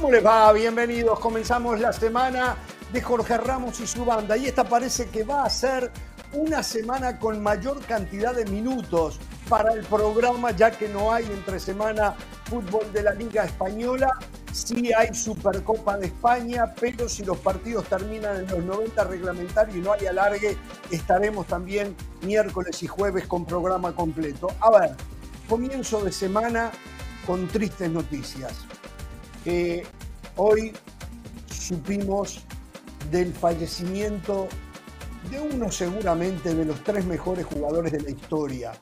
¿Cómo les va? Bienvenidos. Comenzamos la semana de Jorge Ramos y su banda. Y esta parece que va a ser una semana con mayor cantidad de minutos para el programa, ya que no hay entre semana fútbol de la Liga Española. Sí hay Supercopa de España, pero si los partidos terminan en los 90 reglamentarios y no hay alargue, estaremos también miércoles y jueves con programa completo. A ver, comienzo de semana con tristes noticias. Hoy supimos del fallecimiento de uno seguramente de los tres mejores jugadores de la historia.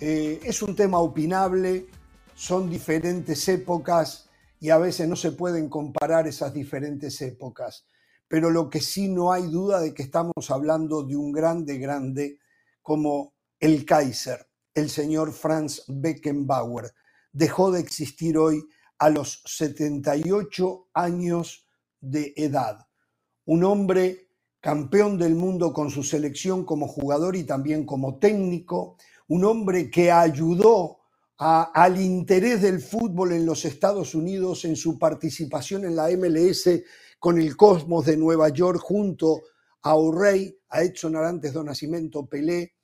Eh, es un tema opinable, son diferentes épocas y a veces no se pueden comparar esas diferentes épocas. Pero lo que sí no hay duda de que estamos hablando de un grande, grande como el Kaiser, el señor Franz Beckenbauer, dejó de existir hoy a los 78 años de edad. Un hombre campeón del mundo con su selección como jugador y también como técnico, un hombre que ayudó al interés del fútbol en los Estados Unidos en su participación en la MLS con el Cosmos de Nueva York junto a O'Reilly, a Edson Arantes do Nascimento Pelé,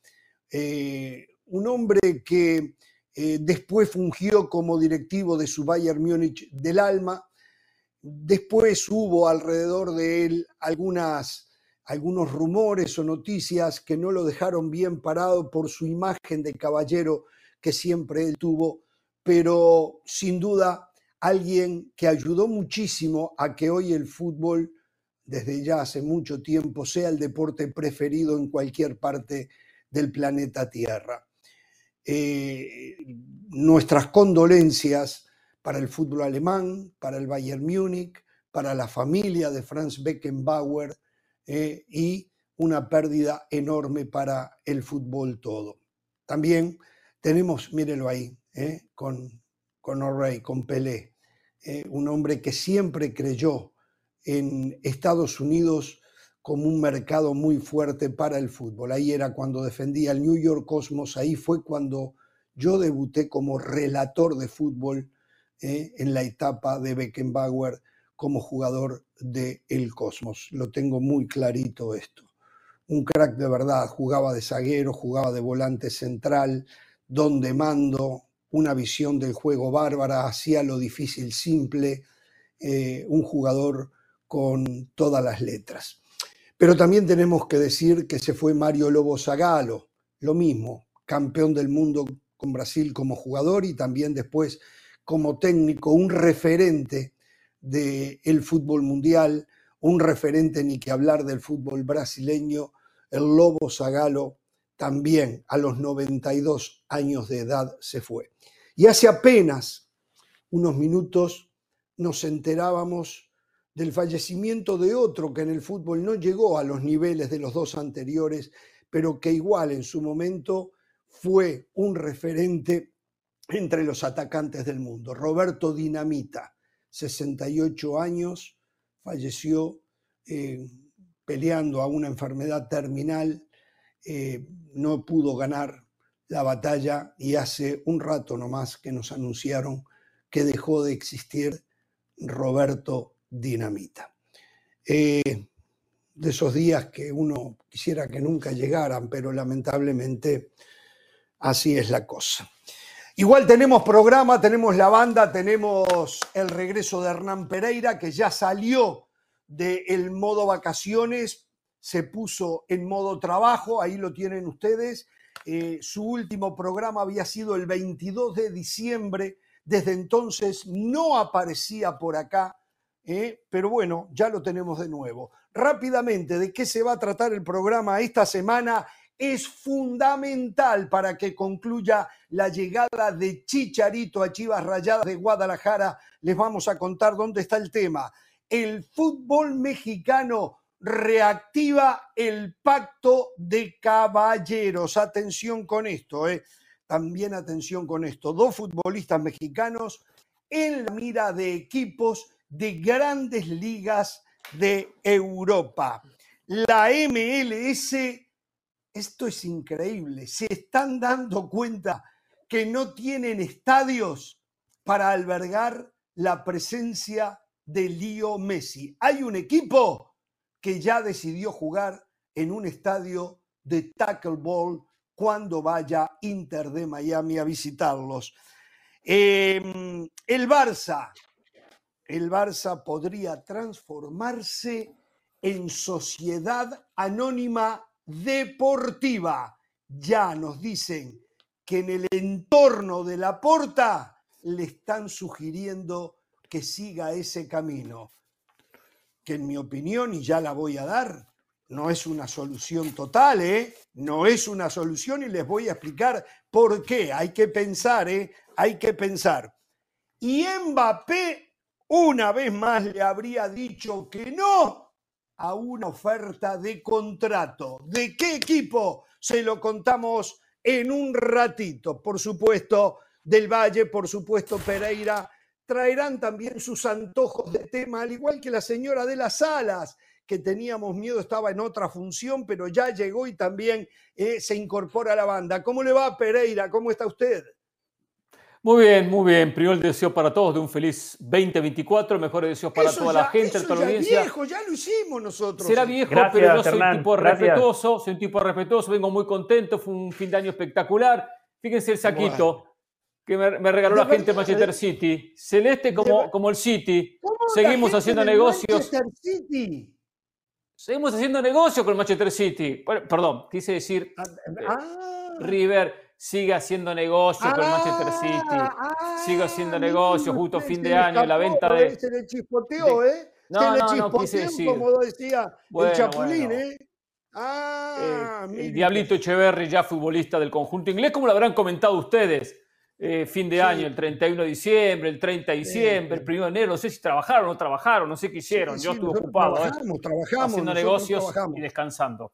eh, un hombre que eh, después fungió como directivo de su Bayern Múnich del Alma, después hubo alrededor de él algunas, algunos rumores o noticias que no lo dejaron bien parado por su imagen de caballero que siempre él tuvo, pero sin duda alguien que ayudó muchísimo a que hoy el fútbol, desde ya hace mucho tiempo, sea el deporte preferido en cualquier parte del planeta Tierra. Eh, nuestras condolencias para el fútbol alemán, para el Bayern Múnich, para la familia de Franz Beckenbauer eh, y una pérdida enorme para el fútbol todo. También tenemos, mírenlo ahí, eh, con, con O'Reilly, con Pelé, un hombre que siempre creyó en Estados Unidos como un mercado muy fuerte para el fútbol. Ahí era cuando defendía el New York Cosmos, ahí fue cuando yo debuté como relator de fútbol eh, en la etapa de Beckenbauer como jugador de El Cosmos. Lo tengo muy clarito esto. Un crack de verdad, jugaba de zaguero, jugaba de volante central, donde mando, una visión del juego bárbara, hacía lo difícil simple, eh, un jugador con todas las letras. Pero también tenemos que decir que se fue Mario Lobo Zagalo, lo mismo, campeón del mundo con Brasil como jugador y también después como técnico, un referente del fútbol mundial, un referente ni que hablar del fútbol brasileño, el Lobo Zagalo también a los 92 años de edad se fue. Y hace apenas unos minutos nos enterábamos del fallecimiento de otro que en el fútbol no llegó a los niveles de los dos anteriores, pero que igual en su momento fue un referente entre los atacantes del mundo. Roberto Dinamita, 68 años, falleció eh, peleando a una enfermedad terminal, eh, no pudo ganar la batalla y hace un rato nomás que nos anunciaron que dejó de existir Roberto dinamita. Eh, de esos días que uno quisiera que nunca llegaran, pero lamentablemente así es la cosa. Igual tenemos programa, tenemos la banda, tenemos el regreso de Hernán Pereira, que ya salió del modo vacaciones, se puso en modo trabajo, ahí lo tienen ustedes. Eh, su último programa había sido el 22 de diciembre, desde entonces no aparecía por acá ¿eh? pero bueno, ya lo tenemos de nuevo. Rápidamente, ¿de qué se va a tratar el programa esta semana? Es fundamental para que concluya la llegada de Chicharito a Chivas Rayadas de Guadalajara. Les vamos a contar dónde está el tema. El fútbol mexicano reactiva el pacto de caballeros. Atención con esto, ¿eh? también atención con esto. Dos futbolistas mexicanos en la mira de equipos de grandes ligas de Europa. La MLS, esto es increíble, se están dando cuenta que no tienen estadios para albergar la presencia de Lío Messi. Hay un equipo que ya decidió jugar en un estadio de tackle ball cuando vaya Inter de Miami a visitarlos. Em, el Barça, el Barça podría transformarse en sociedad anónima deportiva. Ya nos dicen que en el entorno de la porta le están sugiriendo que siga ese camino, que en mi opinión, y ya la voy a dar, no es una solución total, ¿eh? No es una solución y les voy a explicar por qué. Hay que pensar, ¿eh? Hay que pensar. Y Mbappé una vez más le habría dicho que no a una oferta de contrato. ¿De qué equipo? Se lo contamos en un ratito. Por supuesto, del Valle, por supuesto, Pereira. Traerán también sus antojos de tema, al igual que la señora de las alas, que teníamos miedo estaba en otra función, pero ya llegó y también eh, se incorpora a la banda. ¿Cómo le va, Pereira? ¿Cómo está usted? Muy bien, muy bien. Primero el deseo para todos de un feliz 2024, mejores deseos para toda la gente, toda la audiencia. viejo, ya lo hicimos nosotros. Será viejo, pero yo soy un tipo respetuoso, soy un tipo respetuoso, vengo muy contento, fue un fin de año espectacular. Fíjense el saquito que me, regaló la gente de Manchester City. Celeste como, como el City. Seguimos haciendo negocios. Manchester City? Seguimos haciendo negocio con el Manchester City. perdón, quise decir ah, ah. River sigue haciendo negocio con Manchester ah, City, ah, sigue haciendo negocio justo fin de año, la venta de... Se le chispoteó, ¿eh? No, se le no, no, quise decir. como decía el Chapulín, ¿eh? Ah, eh, el Diablito Echeverry, ya futbolista del conjunto inglés, como lo habrán comentado ustedes. Eh, fin de año, el 31 de diciembre, el 30 de diciembre, el 1 de enero, no sé si trabajaron o no trabajaron, no sé qué hicieron, yo estuve ocupado, ¿eh? trabajamos, trabajamos, haciendo negocios y descansando.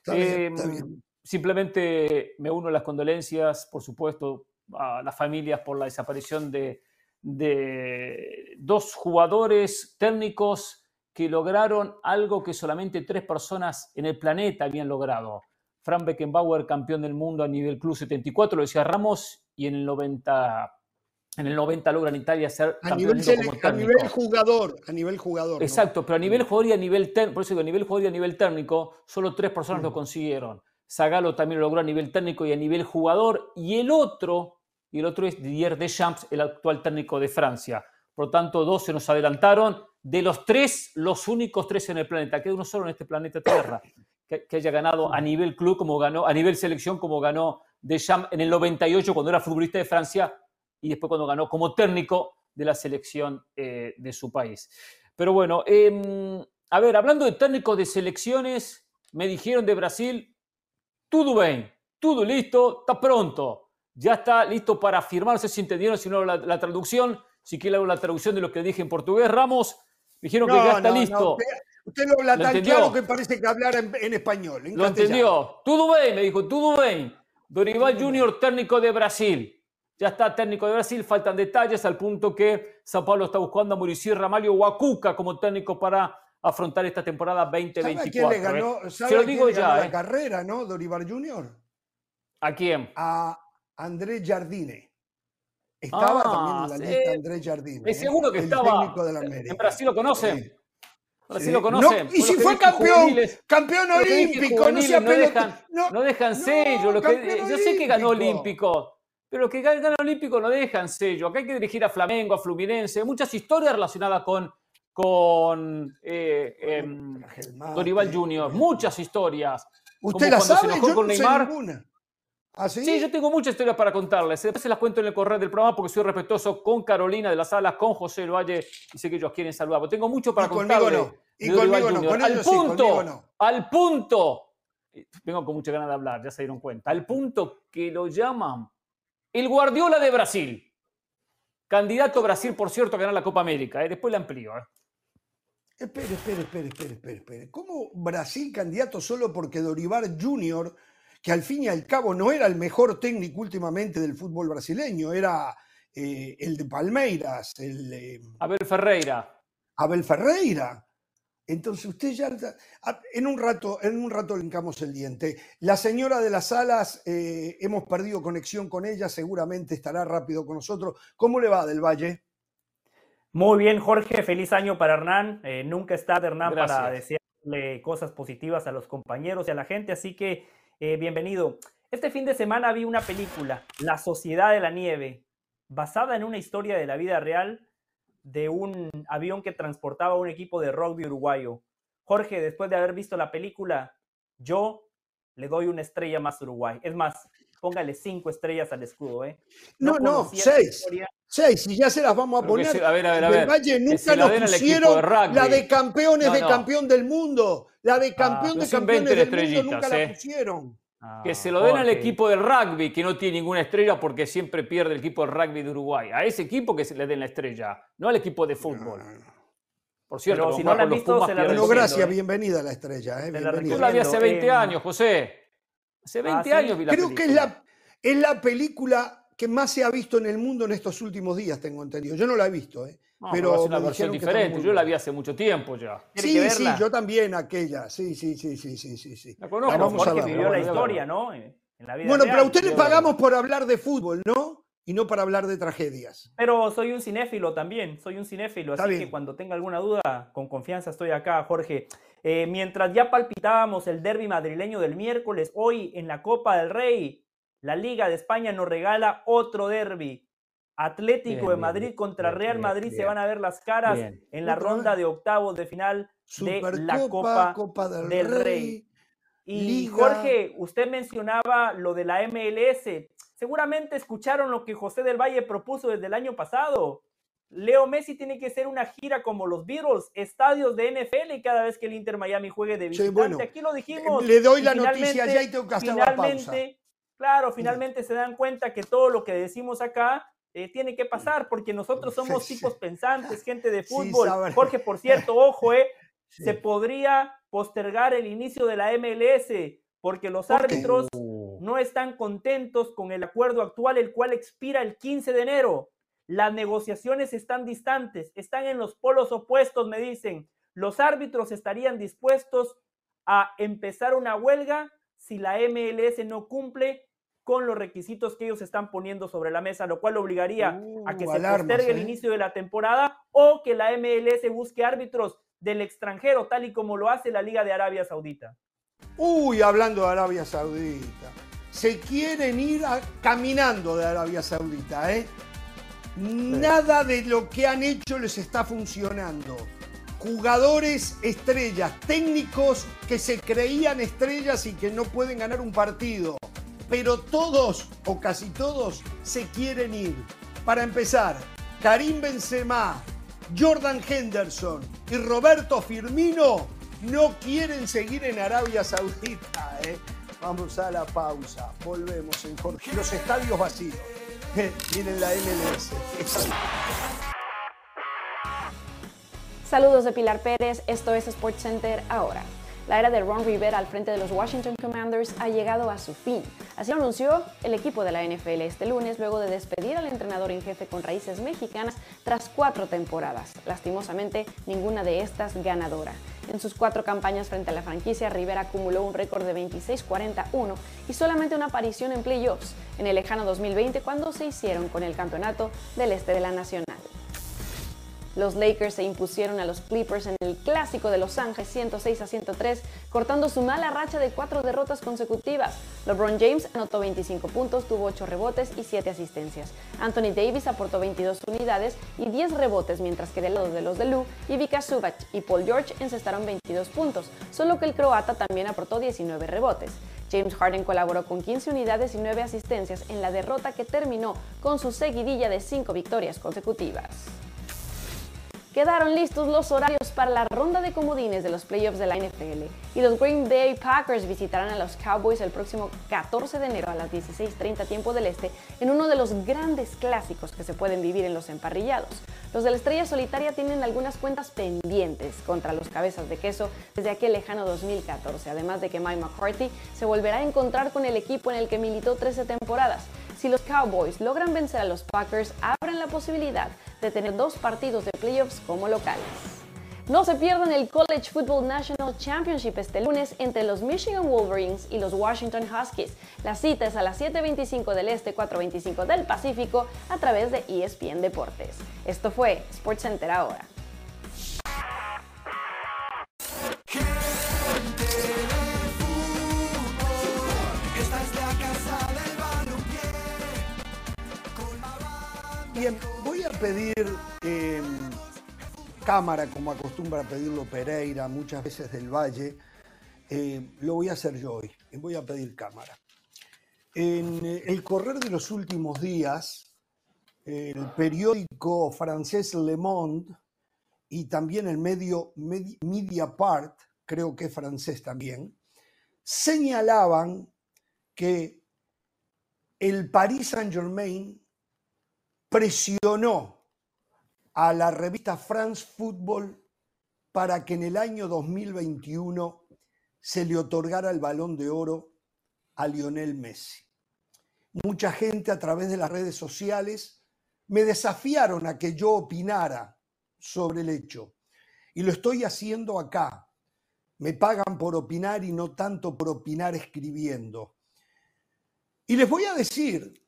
Está bien, está bien simplemente me uno a las condolencias, por supuesto, a las familias por la desaparición de, dos jugadores técnicos que lograron algo que solamente tres personas en el planeta habían logrado. Frank Beckenbauer, campeón del mundo a nivel Club 74, lo decía Ramos, y en el 90, en el 90 logra en Italia ser a nivel, A nivel jugador, a nivel jugador. Exacto, pero a nivel jugador y a nivel técnico, por eso a nivel jugador y a nivel técnico, solo tres personas lo consiguieron. Zagalo también lo logró a nivel técnico y a nivel jugador. Y el otro, el otro es Didier Deschamps, el actual técnico de Francia. Por lo tanto, dos se nos adelantaron. De los tres, los únicos tres en el planeta. Queda uno solo en este planeta Tierra que, haya ganado a nivel club como ganó, a nivel selección como ganó Deschamps en el 98 cuando era futbolista de Francia y después cuando ganó como técnico de la selección eh, de su país. Pero bueno, em, a ver, hablando de técnicos de selecciones, me dijeron de Brasil, todo bien, todo listo, está pronto. Ya está listo para firmar. No sé si entendieron, si no la, traducción. Si quieren la traducción de lo que dije en portugués, Ramos. Dijeron que ya está listo. usted, lo habla tan claro que parece que hablara en, español. lo entendió. Todo bien, me dijo, todo bien. Dorival Junior, técnico de Brasil. Ya está técnico de Brasil, faltan detalles al punto que Sao Paulo está buscando a Mauricio Ramalho Huacuca como técnico para afrontar esta temporada 2024. ¿Sabe quién le ganó, eh? Se lo digo ya, la eh. carrera, ¿no? Dorival Junior. ¿A quién? A Andrés Jardine. Estaba ah, también en la lista Andrés Jardine. Es seguro que estaba. En Brasil lo conocen. Brasil lo conocen. y si fue campeón, campeón olímpico, no, no, dejan, no, no dejan sello. yo sé que ganó olímpico, pero los que ganan olímpico no dejan sello. Acá hay que dirigir a Flamengo, a Fluminense, muchas historias relacionadas con con eh, em, Dorival Junior, muchas historias. ¿Usted las sabe? Yo con Neymar. ¿Ah, sí? yo tengo muchas historias para contarles. Después se las cuento en el correo del programa porque soy respetuoso con Carolina de las Salas, con José Valle y sé que ellos quieren saludar. tengo mucho para contarles. No. Y conmigo no. Con al punto, no. al punto, vengo con mucha ganas de hablar, ya se dieron cuenta, al punto que lo llaman el Guardiola de Brasil. Candidato a Brasil, por cierto, a ganar la Copa América. ¿eh? Después la amplío. ¿eh? Espere, espere, espere, espere, espere, espere. ¿Cómo Brasil candidato solo porque Dorival Junior, que al fin y al cabo no era el mejor técnico últimamente del fútbol brasileño, era eh, el de Palmeiras, el... Eh, Abel Ferreira. Abel Ferreira. Entonces usted ya en un rato, en un rato le el diente. La señora de las alas, eh, hemos perdido conexión con ella, seguramente estará rápido con nosotros. ¿Cómo le va del Valle? Muy bien, Jorge, feliz año para Hernán. Eh, nunca está de Hernán para desearle cosas positivas a los compañeros y a la gente, así que eh, bienvenido. Este fin de semana vi una película, La Sociedad de la Nieve, basada en una historia de la vida real de un avión que transportaba un equipo de rugby uruguayo. Jorge, después de haber visto la película, yo le doy una estrella más a Uruguay. Es más, póngale cinco estrellas al escudo, ¿eh? No, no, seis. Seis, y ya se las vamos a poner. a ver, a ver, a ver. Valle nunca nos pusieron la de campeones de campeón del mundo. La de ah, campeón de campeones del mundo nunca la ¿eh? pusieron. que ah, se lo den al equipo del rugby, que no tiene ninguna estrella porque siempre pierde el equipo del rugby de Uruguay. A ese equipo que se le den la estrella, no al equipo de fútbol. Por cierto, si no la han visto, se la Bueno, gracias, ¿eh? bienvenida a la estrella. Eh, Yo la vi hace 20 años, José. Hace 20 ah, años vi la Creo que es la, es la película que más se ha visto en el mundo en estos últimos días, tengo entendido. Yo no la he visto, ¿eh? pero es una versión diferente. Yo la vi hace mucho tiempo ya. Sí, sí, yo también aquella. Sí, sí, sí, sí, sí, sí. La conozco. vamos a vivió la historia, ¿no? En la vida bueno, pero a usted le pagamos por hablar de fútbol, ¿no? Y no para hablar de tragedias. Pero soy un cinéfilo también, soy un cinéfilo, así que cuando tenga alguna duda, con confianza estoy acá, Jorge. Eh, mientras ya palpitábamos el derby madrileño del miércoles, hoy en la Copa del Rey, la Liga de España nos regala otro derby. Atlético de Madrid contra Real Madrid se van a ver las caras en la ronda de octavos de final de la Copa, del, Rey. Y Jorge, usted mencionaba lo de la MLS. Seguramente escucharon lo que José del Valle propuso desde el año pasado. Leo Messi tiene que ser una gira como los Beatles, estadios de NFL y cada vez que el Inter Miami juegue de visitante. Aquí lo dijimos. Le doy la noticia ya y tengo que hacer la pausa. Claro, finalmente se dan cuenta que todo lo que decimos acá eh, tiene que pasar porque nosotros somos tipos pensantes, gente de fútbol. Jorge, por cierto, ojo, eh, se podría postergar el inicio de la MLS porque los árbitros no. están contentos con el acuerdo actual, el cual expira el 15 de enero. Las negociaciones están distantes, están en los polos opuestos, me dicen. Los árbitros estarían dispuestos a empezar una huelga si la MLS no cumple con los requisitos que ellos están poniendo sobre la mesa, lo cual obligaría a que uh, se postergue el ¿eh? inicio de la temporada o que la MLS busque árbitros del extranjero, tal y como lo hace la Liga de Arabia Saudita. Uy, hablando de Arabia Saudita, se quieren ir caminando de Arabia Saudita, ¿eh? Nada de lo que han hecho les está funcionando. Jugadores estrellas, técnicos que se creían estrellas y que no pueden ganar un partido pero todos o casi todos se quieren ir. Para empezar, Karim Benzema, Jordan Henderson y Roberto Firmino no quieren seguir en Arabia Saudita. ¿eh? Vamos a la pausa. Volvemos en Jorge. Los estadios vacíos. Miren la MLS. Saludos de Pilar Pérez. Esto es SportsCenter ahora. La era de Ron Rivera al frente de los Washington Commanders ha llegado a su fin. Así lo anunció el equipo de la NFL este lunes luego de despedir al entrenador en jefe con raíces mexicanas tras cuatro temporadas. Lastimosamente, ninguna de estas ganadora. En sus cuatro campañas frente a la franquicia, Rivera acumuló un récord de 26-41 y solamente una aparición en playoffs en el lejano 2020 cuando se hicieron con el campeonato del este de la Nacional. Los Lakers se impusieron a los Clippers en el clásico de Los Ángeles 106 a 103, cortando su mala racha de cuatro derrotas consecutivas. LeBron James anotó 25 puntos, tuvo 8 rebotes y 7 asistencias. Anthony Davis aportó 22 unidades y 10 rebotes, mientras que del lado de los de Lou, Ivica Subac y Paul George encestaron 22 puntos, solo que el croata también aportó 19 rebotes. James Harden colaboró con 15 unidades y 9 asistencias en la derrota que terminó con su seguidilla de 5 victorias consecutivas. Quedaron listos los horarios para la ronda de comodines de los playoffs de la NFL y los Green Bay Packers visitarán a los Cowboys el próximo 14 de enero a las 16.30 tiempo del este en uno de los grandes clásicos que se pueden vivir en los emparrillados. Los de la estrella solitaria tienen algunas cuentas pendientes contra los cabezas de queso desde aquel lejano 2014, además de que Mike McCarthy se volverá a encontrar con el equipo en el que militó 13 temporadas. Si los Cowboys logran vencer a los Packers, abren la posibilidad de tener dos partidos de playoffs como locales. No se pierdan el College Football National Championship este lunes entre los Michigan Wolverines y los Washington Huskies. La cita es a las 7.25 del Este, 4.25 del Pacífico a través de ESPN Deportes. Esto fue SportsCenter ahora. Bien, voy a pedir em, cámara, como acostumbra pedirlo Pereira, muchas veces del Valle. Eh, lo voy a hacer yo hoy, voy a pedir cámara. En eh, el correr de los últimos días, el periódico francés Le Monde y también el medio Mediapart, creo que es francés también, señalaban que el Paris Saint-Germain presionó a la revista France Football para que en el año 2021 se le otorgara el balón de oro a Lionel Messi. Mucha gente a través de las redes sociales me desafiaron a que yo opinara sobre el hecho. Y lo estoy haciendo acá. Me pagan por opinar y no tanto por opinar escribiendo. Y les voy a decir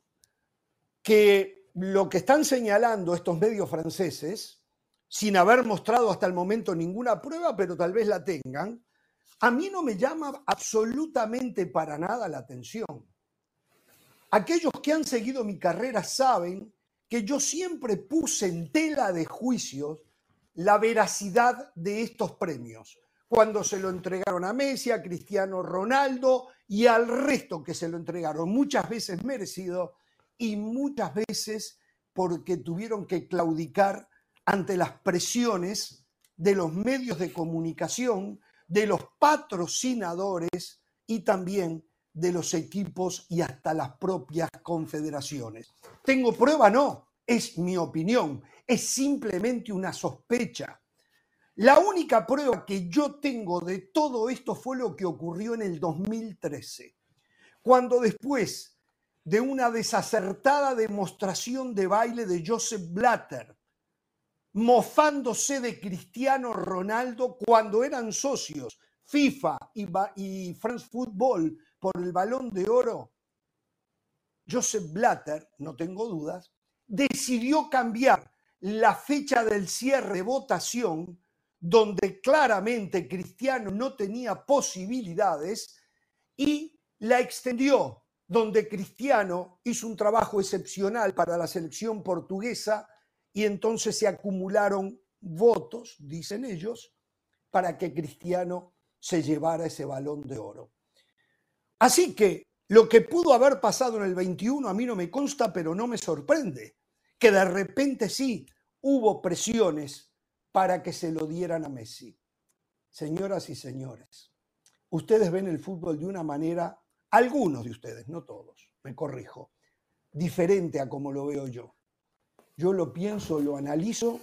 que lo que están señalando estos medios franceses, sin haber mostrado hasta el momento ninguna prueba, pero tal vez la tengan, a mí no me llama absolutamente para nada la atención. Aquellos que han seguido mi carrera saben que yo siempre puse en tela de juicios la veracidad de estos premios. Cuando se lo entregaron a Messi, a Cristiano Ronaldo y al resto que se lo entregaron, muchas veces merecido, y muchas veces porque tuvieron que claudicar ante las presiones de los medios de comunicación, de los patrocinadores y también de los equipos y hasta las propias confederaciones. ¿Tengo prueba? No, es mi opinión, es simplemente una sospecha. La única prueba que yo tengo de todo esto fue lo que ocurrió en el 2013, cuando después de una desacertada demostración de baile de Joseph Blatter, mofándose de Cristiano Ronaldo cuando eran socios FIFA y, France Football por el balón de oro. Joseph Blatter, no tengo dudas, decidió cambiar la fecha del cierre de votación, donde claramente Cristiano no tenía posibilidades, y la extendió donde Cristiano hizo un trabajo excepcional para la selección portuguesa y entonces se acumularon votos, dicen ellos, para que Cristiano se llevara ese balón de oro. Así que lo que pudo haber pasado en el 21 a mí no me consta, pero no me sorprende, que de repente sí hubo presiones para que se lo dieran a Messi. Señoras y señores, ustedes ven el fútbol de una manera algunos de ustedes, no todos, me corrijo, diferente a como lo veo yo. Yo lo pienso, lo analizo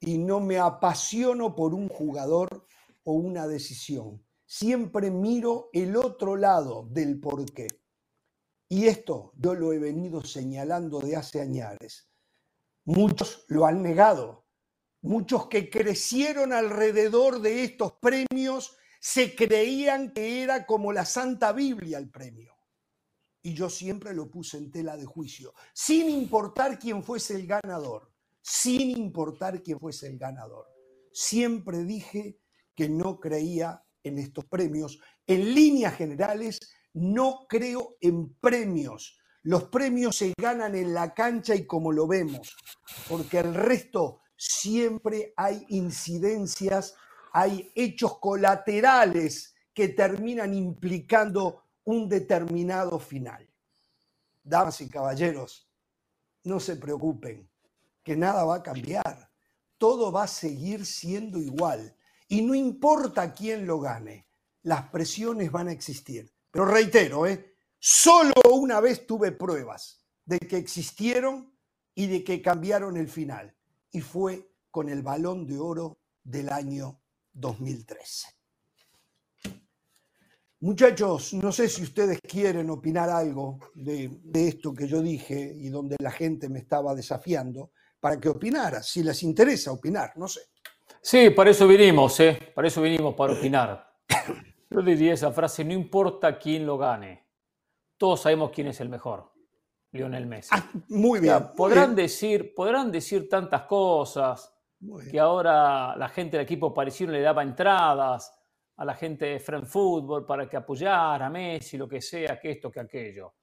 y no me apasiono por un jugador o una decisión. Siempre miro el otro lado del porqué. Y esto yo lo he venido señalando de hace años. Muchos lo han negado. Muchos que crecieron alrededor de estos premios se creían que era como la Santa Biblia el premio. Y yo siempre lo puse en tela de juicio, sin importar quién fuese el ganador, sin importar quién fuese el ganador. Siempre dije que no creía en estos premios. En líneas generales, no creo en premios. Los premios se ganan en la cancha y como lo vemos, porque el resto siempre hay incidencias hay hechos colaterales que terminan implicando un determinado final. Damas y caballeros, no se preocupen, que nada va a cambiar. Todo va a seguir siendo igual. Y no importa quién lo gane, las presiones van a existir. Pero reitero, ¿eh? solo una vez tuve pruebas de que existieron y de que cambiaron el final. Y fue con el balón de oro del año 2013. Muchachos, no sé si ustedes quieren opinar algo de, esto que yo dije y donde la gente me estaba desafiando para que opinara, si les interesa opinar, no sé. Sí, para eso vinimos, ¿eh? Para eso vinimos, para opinar. Yo diría esa frase, no importa quién lo gane, todos sabemos quién es el mejor, Lionel Messi. Ah, muy bien. podrán, Decir, podrán decir tantas cosas, que ahora la gente del equipo parecido le daba entradas a la gente de Friend Football para que apoyara a Messi, lo que sea, que esto, que aquello.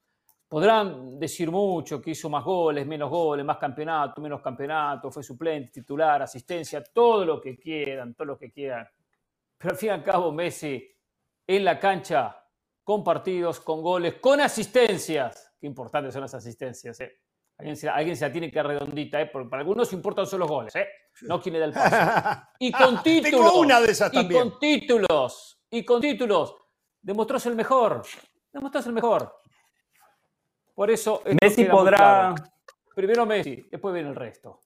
Podrán decir mucho, que hizo más goles, menos goles, más campeonato, menos campeonato, fue suplente, titular, asistencia, todo lo que quieran, todo lo que quieran. Pero al fin y al cabo, Messi en la cancha, con partidos, con goles, con asistencias. Qué importantes son las asistencias. ¿eh? Alguien, se, alguien, se, la tiene que redondita, ¿eh? porque para algunos importan solo los goles, ¿eh? no quién le da el paso. Y con títulos. una de esas también. Y con títulos. Y con títulos. Demostró ser el mejor. Demostró ser el mejor. Por eso. Messi podrá. Primero Messi, después viene el resto.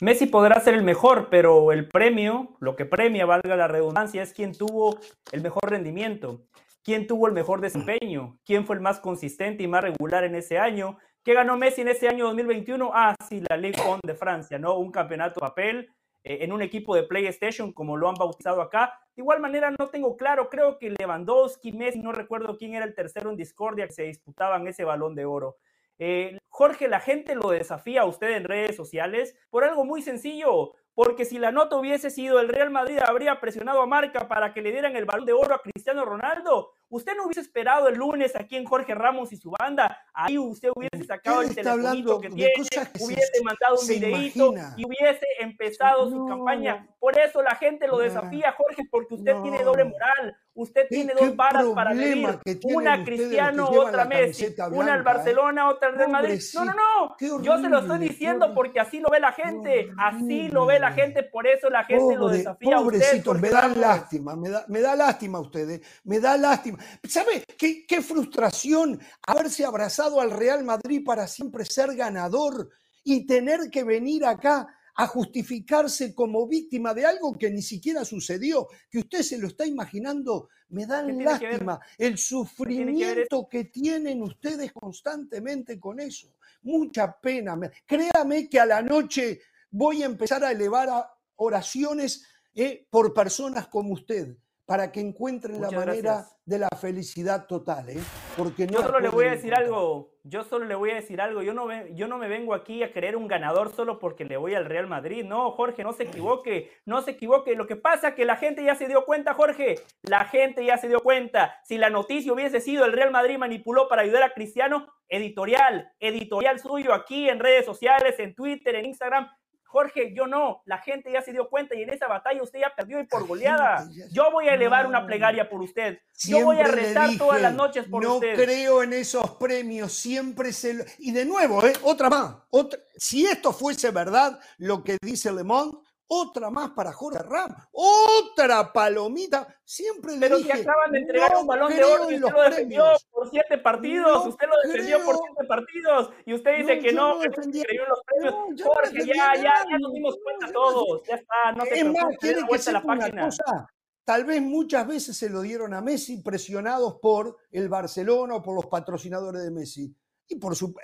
Messi podrá ser el mejor, pero el premio, lo que premia, valga la redundancia, es quien tuvo el mejor rendimiento, quién tuvo el mejor desempeño, quién fue el más consistente y más regular en ese año. ¿Qué ganó Messi en ese año 2021? Ah, sí, la Ligue 1 de Francia, ¿no? Un campeonato papel eh, en un equipo de PlayStation, como lo han bautizado acá. De igual manera, no tengo claro, creo que Lewandowski, Messi, no recuerdo quién era el tercero en Discordia que se disputaban ese balón de oro. Eh, Jorge, la gente lo desafía a usted en redes sociales por algo muy sencillo, porque si la nota hubiese sido el Real Madrid habría presionado a Marca para que le dieran el balón de oro a Cristiano Ronaldo. Usted no hubiese esperado el lunes aquí en Jorge Ramos y su banda. Ahí usted hubiese sacado el telefonito que tiene, hubiese mandado un videíto y hubiese empezado su campaña. Por eso la gente lo desafía, Jorge, porque usted tiene doble moral. Usted tiene dos varas para medir. Una Cristiano, otra Messi. una al ¿eh? Barcelona, otra al Real Madrid. No, no, no. Yo se lo estoy diciendo porque así lo ve la gente. Así lo ve la gente. Por eso la gente lo desafía. Pobrecitos, me da lástima. Me da, me da lástima a ustedes. Me da lástima. ¿Sabe qué, qué frustración haberse abrazado al Real Madrid para siempre ser ganador y tener que venir acá a justificarse como víctima de algo que ni siquiera sucedió, que usted se lo está imaginando, me da lástima el sufrimiento que, tienen ustedes constantemente con eso. Mucha pena. Créame que a la noche voy a empezar a elevar oraciones eh, por personas como usted para que encuentren la manera de la felicidad total, ¿eh? Porque yo solo le voy a decir algo, yo solo le voy a decir algo, yo no, yo no me vengo aquí a creer un ganador solo porque le voy al Real Madrid, no, Jorge, no se equivoque, no se equivoque, lo que pasa es que la gente ya se dio cuenta, Jorge, la gente ya se dio cuenta, si la noticia hubiese sido el Real Madrid manipuló para ayudar a Cristiano, editorial, editorial suyo aquí en redes sociales, en Twitter, en Instagram, Jorge, yo no, la gente ya se dio cuenta y en esa batalla usted ya perdió y por goleada. Yo voy a elevar una plegaria por usted. yo voy a rezar todas las noches por usted. No creo en esos premios, siempre se... Y de nuevo, ¿eh? otra más. Otra... Si esto fuese verdad, lo que dice Le Monde, otra más para Jorge Ram, otra palomita. Siempre le Pero dije. si acaban de entregar un balón de oro y usted lo defendió por siete partidos, usted lo defendió por siete partidos y usted dice que no, que creyó en los premios. Jorge, ya, ya, ya nos dimos cuenta todos, ya está, no te es más, tiene que la página. Cosa, tal vez muchas veces se lo dieron a Messi presionados por el Barcelona o por los patrocinadores de Messi. Y por su,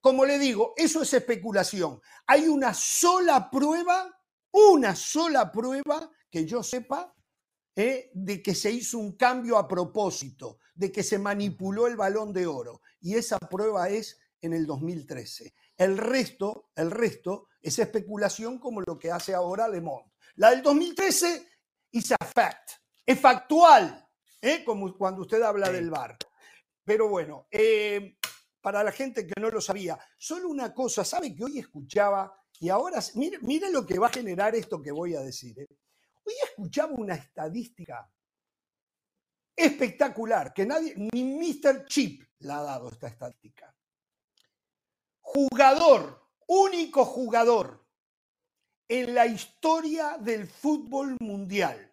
como le digo, eso es especulación. Hay una sola prueba una sola prueba que yo sepa eh, de que se hizo un cambio a propósito, de que se manipuló el balón de oro. Y esa prueba es en el 2013. El resto, el resto es especulación como lo que hace ahora Le Monde. La del 2013 es a fact, es factual, ¿eh? como cuando usted habla del VAR. Pero bueno, eh, para la gente que no lo sabía, solo una cosa, ¿sabe que hoy escuchaba y ahora, mire, mire lo que va a generar esto que voy a decir. ¿eh? Hoy escuchaba una estadística espectacular, que nadie, ni Mr. Chip la ha dado esta estadística. Jugador, único jugador en la historia del fútbol mundial,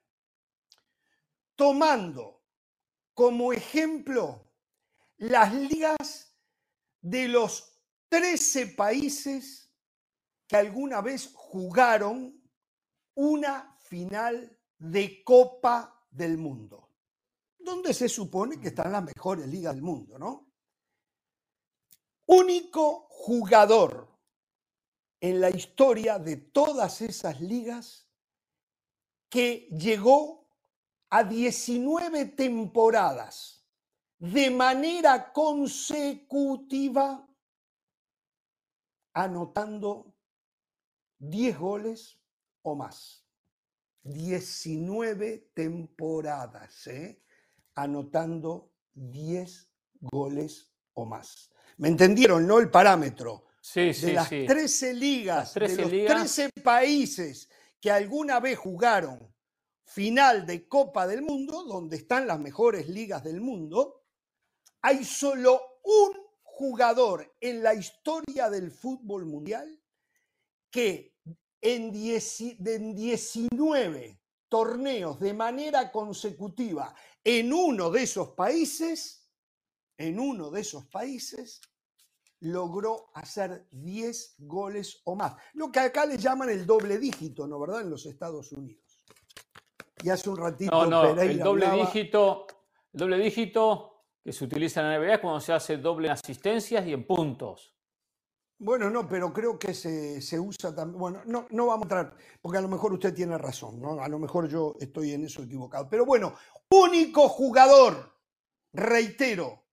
tomando como ejemplo las ligas de los 13 países que alguna vez jugaron una final de Copa del Mundo, donde se supone que están las mejores ligas del mundo, ¿no? Único jugador en la historia de todas esas ligas que llegó a 19 temporadas de manera consecutiva, anotando 10 goles o más. 19 temporadas, ¿eh? anotando 10 goles o más. ¿Me entendieron, no? El parámetro. Sí, sí, de las 13 ligas, de los 13 países que alguna vez jugaron final de Copa del Mundo, donde están las mejores ligas del mundo, hay solo un jugador en la historia del fútbol mundial que en, 19 torneos de manera consecutiva en uno de esos países, en uno de esos países, logró hacer 10 goles o más. Lo que acá le llaman el doble dígito, ¿no? ¿Verdad? En los Estados Unidos. Y hace un ratito. No, no, el doble dígito, el doble dígito que se utiliza en la NBA es cuando se hace doble en asistencias y en puntos. Bueno, no, pero creo que se, usa también. Bueno, no, no vamos a entrar, porque a lo mejor usted tiene razón, ¿no? A lo mejor yo estoy en eso equivocado. Pero bueno, único jugador, reitero,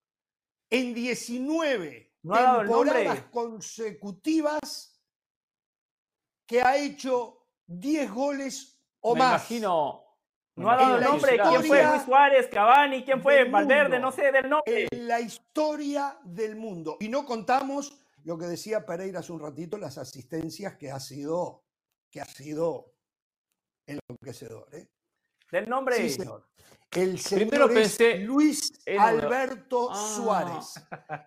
en 19 temporadas consecutivas que ha hecho 10 goles o más. Imagino. No ha dado el nombre. ¿Quién fue Luis Suárez, Cavani? ¿Quién fue Valverde? No sé del nombre. En la historia del mundo. Y no contamos lo que decía Pereira hace un ratito, las asistencias que ha sido, que ha sido enloquecedor. ¿eh? Del nombre. Sí, señor. El señor Luis Alberto ah. Suárez.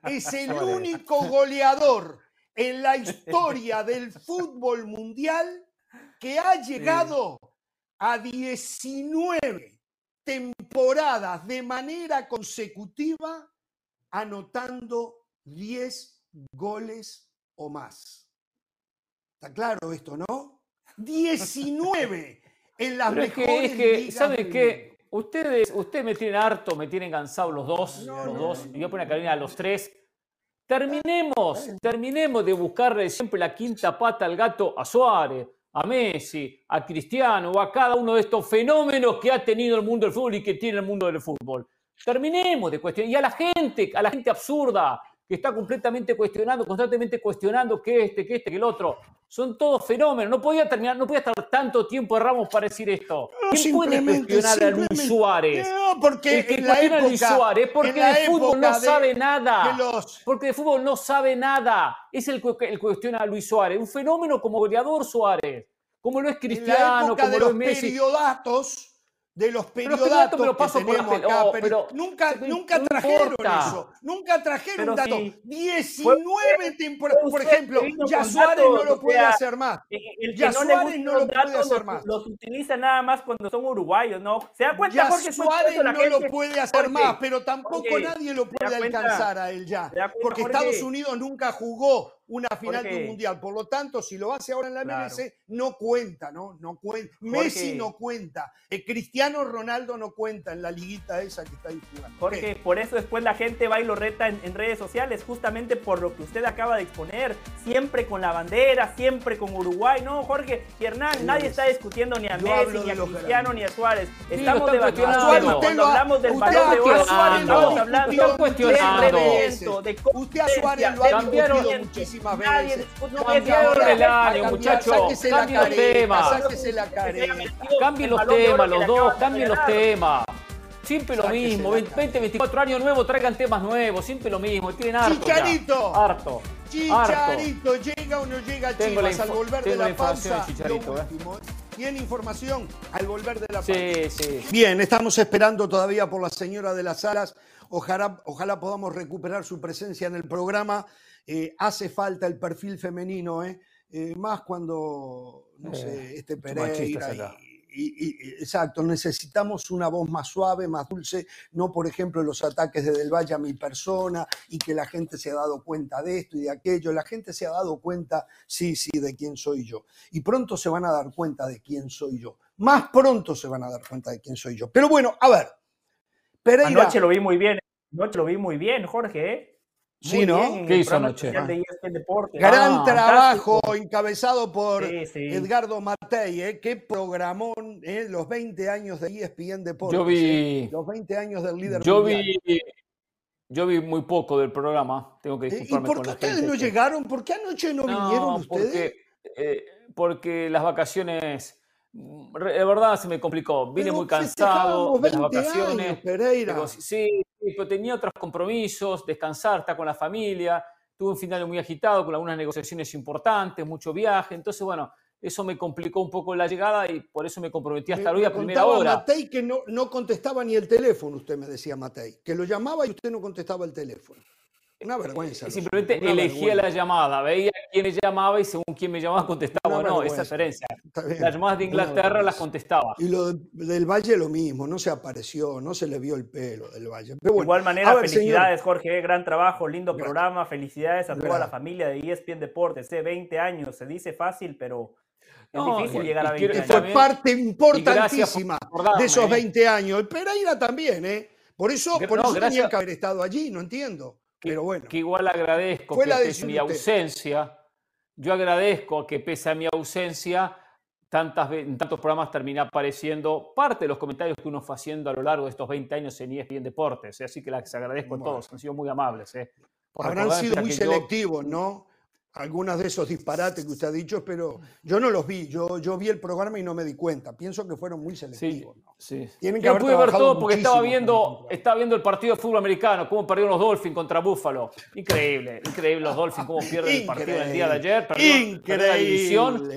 Es el único goleador en la historia del fútbol mundial que ha llegado a 19 temporadas de manera consecutiva anotando 10 goles o más. Está claro esto, ¿no? 19 en las mejores que, ¿Sabe qué? Ustedes, ustedes me tienen harto, me tienen cansado los dos, los dos, y yo pongo a Carolina a los tres. Terminemos, terminemos de buscarle siempre la quinta pata al gato a Suárez, a Messi, a Cristiano o a cada uno de estos fenómenos que ha tenido el mundo del fútbol y que tiene el mundo del fútbol. Terminemos de cuestionar. Y a la gente, a la gente absurda, que está completamente cuestionando, constantemente cuestionando que este, que este, que el otro. Son todos fenómenos. No podía terminar, no podía estar tanto tiempo de Ramos para decir esto. ¿Quién puede cuestionar a Luis Suárez? No, porque el que cuestiona a Luis Suárez porque de fútbol no sabe nada. Porque de fútbol no sabe nada. Es el que cuestiona a Luis Suárez. Un fenómeno como goleador Suárez. Como lo es Cristiano, como lo es Messi de los periodatos que tenemos acá, oh, pero, nunca, nunca trajeron eso, nunca trajeron un dato. 19 temporadas, por ejemplo, ya Suárez no lo puede hacer más. ya Suárez no lo puede hacer más. Los utiliza nada más cuando son uruguayos, ¿no? ¿Se da cuenta? Ya Suárez no lo puede hacer más, pero tampoco nadie lo puede alcanzar a él ya, porque Estados Unidos nunca jugó una final de un mundial. Por lo tanto, si lo hace ahora en la MLS, no cuenta, ¿no? No cuenta. Messi no cuenta. El Cristiano Ronaldo no cuenta en la liguita esa que está ahí jugando. Jorge, por eso después la gente va y lo reta en, redes sociales, justamente por lo que usted acaba de exponer. Siempre con la bandera, siempre con Uruguay. No, Jorge y Hernán, nadie está discutiendo ni a Messi, ni a Cristiano, ni a Suárez. Estamos debatiendo cuando hablamos del valor de oro. Estamos hablando de Usted a Suárez lo ha discutido muchísimo muchísimas veces. No cambiaron el año, muchachos. Cambien los temas. Cambien los temas, los dos. Cambien los temas. Siempre lo mismo, 20, 24 años nuevos, traigan temas nuevos, siempre lo mismo, tienen harto. Chicharito. harto. Chicharito, llega o no llega Chivas al volver de la pausa. Chicharito, ¿eh? ¿Tiene información al volver de la pausa? Sí, sí. Bien, estamos esperando todavía por la señora de las alas. Ojalá, ojalá podamos recuperar su presencia en el programa. Eh, hace falta el perfil femenino, ¿eh? ¿eh? más cuando, no sé, eh, este Pereira y, exacto, necesitamos una voz más suave, más dulce, no por ejemplo los ataques de Del Valle a mi persona y que la gente se ha dado cuenta de esto y de aquello, la gente se ha dado cuenta, sí, sí, de quién soy yo. Y pronto se van a dar cuenta de quién soy yo. Más pronto se van a dar cuenta de quién soy yo. Pero bueno, a ver. Pereira... Anoche lo vi muy bien, anoche lo vi muy bien, Jorge, ¿eh? Sí, ¿no? ¿Qué hizo anoche? E Gran ah, trabajo encabezado por Edgardo Matei, ¿eh? Qué programón, ¿eh? Los 20 años de ESPN Deportes. Yo vi... ¿eh? Los 20 años del líder Yo vi... Yo vi muy poco del programa, tengo que disculparme ¿Y por qué ustedes no llegaron? ¿Por qué anoche no, vinieron ustedes? Porque, porque las vacaciones de verdad se me complicó. Vine muy cansado de las vacaciones. Pereira. sí, pero tenía otros compromisos, descansar, estar con la familia. Tuve un final muy agitado con algunas negociaciones importantes, mucho viaje. Entonces, bueno, eso me complicó un poco la llegada y por eso me comprometí hasta hoy a primera hora. Matei que no, no contestaba ni el teléfono, usted me decía Matei, que lo llamaba y usted no contestaba el teléfono. Una vergüenza. Simplemente elegía la llamada, veía quién me llamaba y según quién me llamaba contestaba o no, esa diferencia. Las llamadas de Inglaterra las contestaba. Y lo del Valle lo mismo, no se apareció, no se le vio el pelo del Valle. de igual manera, felicidades Jorge, gran trabajo, lindo programa, felicidades a toda la familia de ESPN Deportes, 20 ¿eh? años, se dice fácil, pero es difícil llegar a 20 años. Fue parte importantísima de esos 20 ¿eh? años. El Pereira también, ¿eh? Por eso, por eso tenía que haber estado allí, no entiendo. Pero bueno. Que igual agradezco que pese a mi ausencia, yo agradezco que pese a mi ausencia, tantas, en tantos programas termina apareciendo parte de los comentarios que uno fue haciendo a lo largo de estos 20 años en ESPN Deportes. ¿eh? Así que les agradezco a todos, han sido muy amables. ¿eh? Habrán sido muy selectivos, ¿no? Algunos de esos disparates que usted ha dicho, pero yo no los vi. Yo, yo vi el programa y no me di cuenta. Pienso que fueron muy selectivos. Sí, Tienen que yo pude ver todo porque estaba viendo, estaba viendo el partido de fútbol americano, cómo perdieron los Dolphins contra Buffalo. Increíble, increíble los Dolphins, cómo pierden el partido el día de ayer. Perdieron, la división.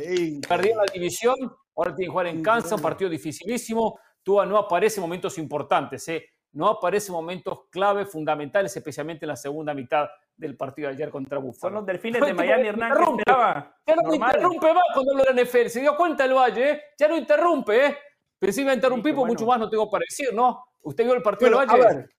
Perdieron la división. Ahora tienen que jugar en Kansas, un partido dificilísimo. Tua no aparece en momentos importantes. ¿eh? no aparece momentos clave, fundamentales, especialmente en la segunda mitad del partido de ayer contra Buffalo. Son los delfines de Miami, Hernán, Ya no me interrumpe más cuando hablo de NFL. Se dio cuenta el Valle, ¿eh? ya no interrumpe, ¿eh? Pero si me interrumpí, pues mucho más no tengo para decir, ¿no? ¿Usted vio el partido del Valle? A ver,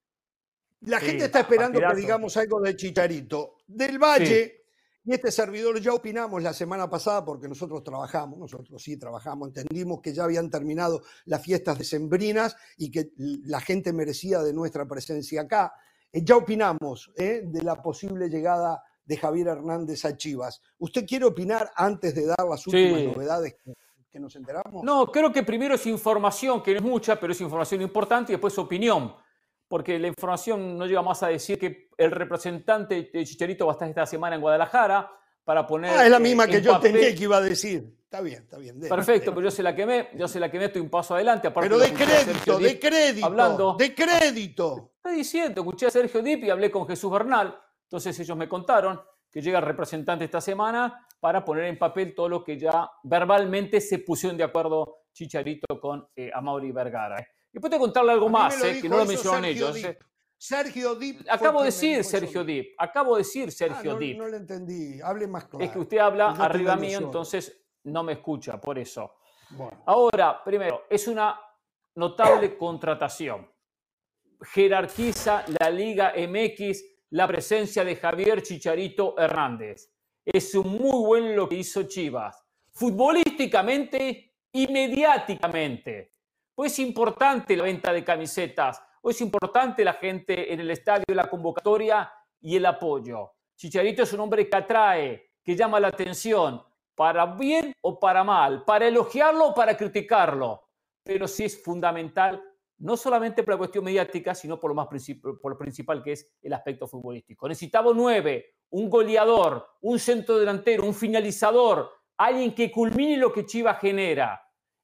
la gente está esperando que digamos algo de Chicharito. Del Valle, y este servidor ya opinamos la semana pasada porque nosotros trabajamos, nosotros sí trabajamos, entendimos que ya habían terminado las fiestas decembrinas y que la gente merecía de nuestra presencia acá. Eh, ya opinamos ¿eh? de la posible llegada de Javier Hernández a Chivas. ¿Usted quiere opinar antes de dar las últimas novedades que, nos enteramos? No, creo que primero es información, que no es mucha, pero es información importante, y después opinión porque la información no llega más a decir que el representante de Chicharito va a estar esta semana en Guadalajara para poner. Ah, es la misma que yo tenía que iba a decir. Está bien, está bien. Perfecto, pero yo se la quemé, yo se la quemé, estoy un paso adelante. pero de crédito, de crédito. Hablando. De crédito. Estoy diciendo, escuché a Sergio Dip y hablé con Jesús Bernal. Entonces ellos me contaron que llega el representante esta semana para poner en papel todo lo que ya verbalmente se pusieron de acuerdo Chicharito con eh, Amaury Vergara. ¿eh? Y puedo contarle algo más, eh, que no lo mencionan ellos. Sergio Dip. Acabo de decir Sergio Dip. Acabo de decir Sergio ah, Dip. No lo entendí. Hable más claro. Es que usted habla arriba mío, entonces no me escucha, por eso. Ahora, primero, es una notable contratación. Jerarquiza la Liga MX la presencia de Javier Chicharito Hernández. Es un muy buen lo que hizo Chivas. Futbolísticamente y mediáticamente. Pues es importante la venta de camisetas, o es importante la gente en el estadio, la convocatoria y el apoyo. Chicharito es un hombre que atrae, que llama la atención, para bien o para mal, para elogiarlo o para criticarlo. Pero sí es fundamental, no solamente por la cuestión mediática, sino por lo, más por lo principal que es el aspecto futbolístico. Necesitaba nueve, un goleador, un centro delantero, un finalizador, alguien que culmine lo que Chivas genera.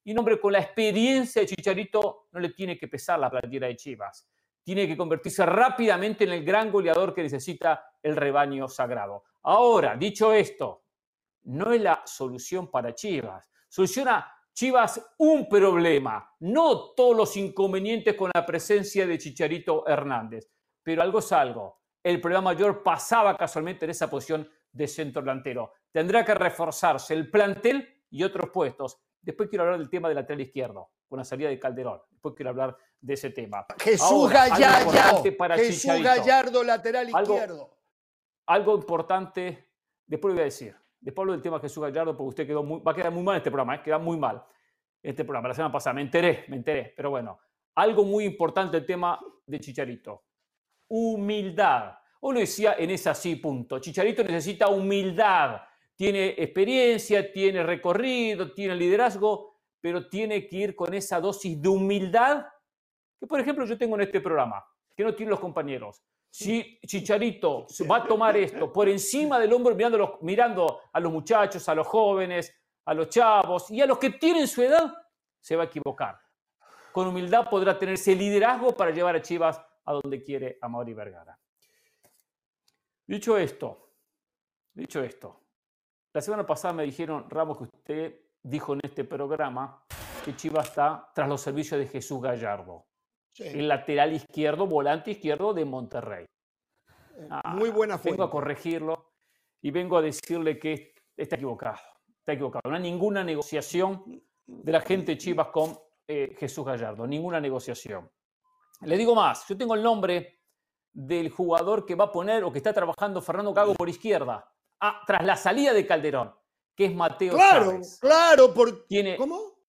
Y un hombre con la experiencia de Chicharito no le tiene que pesar la playera de Chivas. Tiene que convertirse rápidamente en el gran goleador que necesita el rebaño sagrado. Ahora, dicho esto, no es la solución para Chivas. Soluciona Chivas un problema, no todos los inconvenientes con la presencia de Chicharito Hernández. Pero algo es algo. El problema mayor pasaba casualmente en esa posición de centro delantero. Tendrá que reforzarse el plantel y otros puestos. Después quiero hablar del tema del lateral izquierdo, con la salida de Calderón. Después quiero hablar de ese tema. Jesús Gallardo. Jesús Gallardo, lateral izquierdo. Algo importante, después lo voy a decir. Después hablo del tema de Jesús Gallardo, porque usted quedó va a quedar muy mal este programa, ¿eh? queda muy mal este programa. La semana pasada me enteré, me enteré. Pero bueno, algo muy importante el tema de Chicharito. Humildad. O lo decía en esa sí, punto. Chicharito necesita humildad, tiene experiencia, tiene recorrido, tiene liderazgo, pero tiene que ir con esa dosis de humildad que, por ejemplo, yo tengo en este programa, que no tienen los compañeros. Si Chicharito va a tomar esto por encima del hombro, mirando, mirando a los muchachos, a los jóvenes, a los chavos y a los que tienen su edad, se va a equivocar. Con humildad podrá tener ese liderazgo para llevar a Chivas a donde quiere a Mauri Vergara. Dicho esto, dicho esto, la semana pasada me dijeron, Ramos, que usted dijo en este programa que Chivas está tras los servicios de Jesús Gallardo, el lateral izquierdo, volante izquierdo de Monterrey. Eh, ah, muy buena fuente. Vengo a corregirlo y vengo a decirle que está equivocado. Está equivocado. No hay ninguna negociación de la gente de Chivas con eh, Jesús Gallardo. Ninguna negociación. Le digo más, yo tengo el nombre del jugador que va a poner o que está trabajando Fernando Cago por izquierda, ah, tras la salida de Calderón, que es Mateo Chávez. Claro, claro. Tiene, ¿Cómo?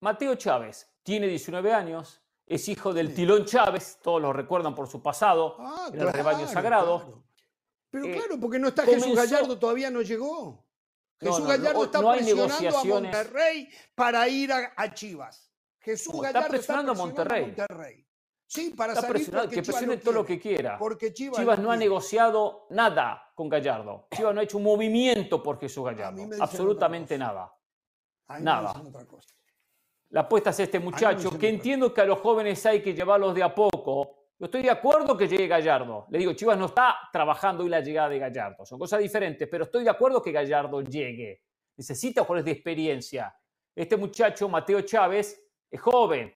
Mateo Chávez tiene 19 años, es hijo del Tilón Chávez, todos lo recuerdan por su pasado, ah, en el rebaño sagrado. Pero eh, claro, porque no está Jesús Gallardo, todavía no llegó. Jesús Gallardo está presionando a Monterrey para ir a, Chivas. Jesús Gallardo está presionando, a Monterrey. Sí, para salir que presione todo lo que quiera. Porque Chivas, no ha negociado nada con Gallardo. Chivas no ha hecho un movimiento por Jesús Gallardo. Absolutamente nada. Nada. La apuesta es este muchacho, que entiendo que a los jóvenes hay que llevarlos de a poco. Yo estoy de acuerdo que llegue Gallardo. Le digo, Chivas no está trabajando en la llegada de Gallardo. Son cosas diferentes, pero estoy de acuerdo que Gallardo llegue. Necesita jugadores de experiencia. Este muchacho, Mateo Chávez, es joven,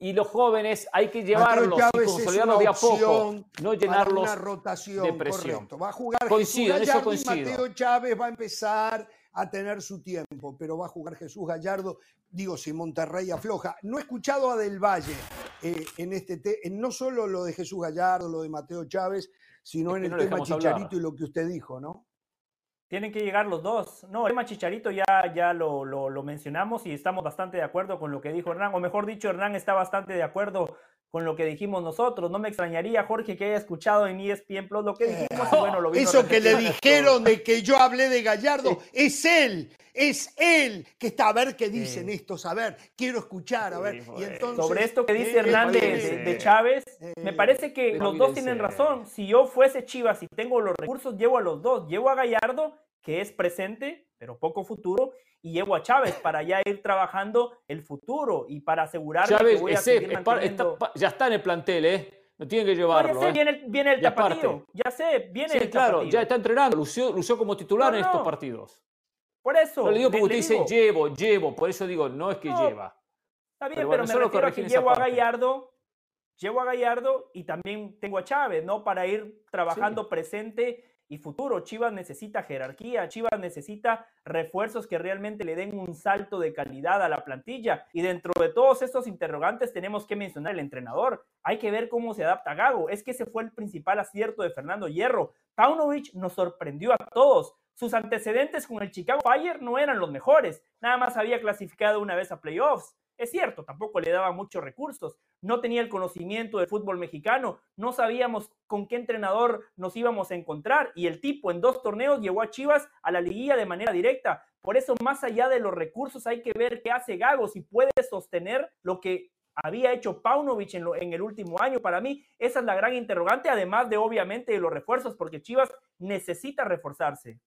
y los jóvenes hay que llevarlos y consolidarlos de a poco, no llenarlos una rotación, de presión. Va a jugar coincido, Jesús Gallardo eso coincido. Mateo Chávez va a empezar a tener su tiempo, pero va a jugar Jesús Gallardo, digo, si Monterrey afloja. No he escuchado a Del Valle eh, en este en no solo lo de Jesús Gallardo, lo de Mateo Chávez, sino en el tema Chicharito y lo que usted dijo, ¿no? Tienen que llegar los dos. No, el tema Chicharito ya, ya lo, lo, mencionamos y estamos bastante de acuerdo con lo que dijo Hernán, o mejor dicho, Hernán está bastante de acuerdo con lo que dijimos nosotros. No me extrañaría, Jorge, que haya escuchado en ESPN Plus lo que dijimos. bueno, lo Eso que le dijeron de que yo hablé de Gallardo, es él, es él que está a ver qué dicen estos, a ver, quiero escuchar, a ver. y entonces, Sobre esto que dice Hernán de, Chávez, me parece que los dos tienen razón. Si yo fuese Chivas y tengo los recursos, llevo a los dos. Llevo a Gallardo, que es presente, pero poco futuro, y llevo a Chávez para ya ir trabajando el futuro y para asegurar que voy a seguir ya está en el plantel, ¿eh? No tiene que llevarlo. ya sé, ¿eh? viene, el tapatío. Ya sé, viene el claro, ya está entrenando. Lució, como titular en estos partidos. Por eso. No le digo porque usted dice llevo, llevo. Por eso digo, no es que lleva. Está bien, pero, me refiero a que llevo a Gallardo, llevo a Gallardo y también tengo a Chávez, ¿no? Para ir trabajando presente y futuro. Chivas necesita jerarquía, Chivas necesita refuerzos que realmente le den un salto de calidad a la plantilla. Y dentro de todos estos interrogantes tenemos que mencionar el entrenador. Hay que ver cómo se adapta Gago. Es que ese fue el principal acierto de Fernando Hierro. Paunovic nos sorprendió a todos. Sus antecedentes con el Chicago Fire no eran los mejores. Nada más había clasificado una vez a playoffs. Es cierto, tampoco le daba muchos recursos, no tenía el conocimiento del fútbol mexicano, no sabíamos con qué entrenador nos íbamos a encontrar y el tipo en dos torneos llevó a Chivas a la liguilla de manera directa. Por eso, más allá de los recursos, hay que ver qué hace Gago, si puede sostener lo que había hecho Paunovic en, en, el último año. Para mí, esa es la gran interrogante, además de obviamente de los refuerzos, porque Chivas necesita reforzarse.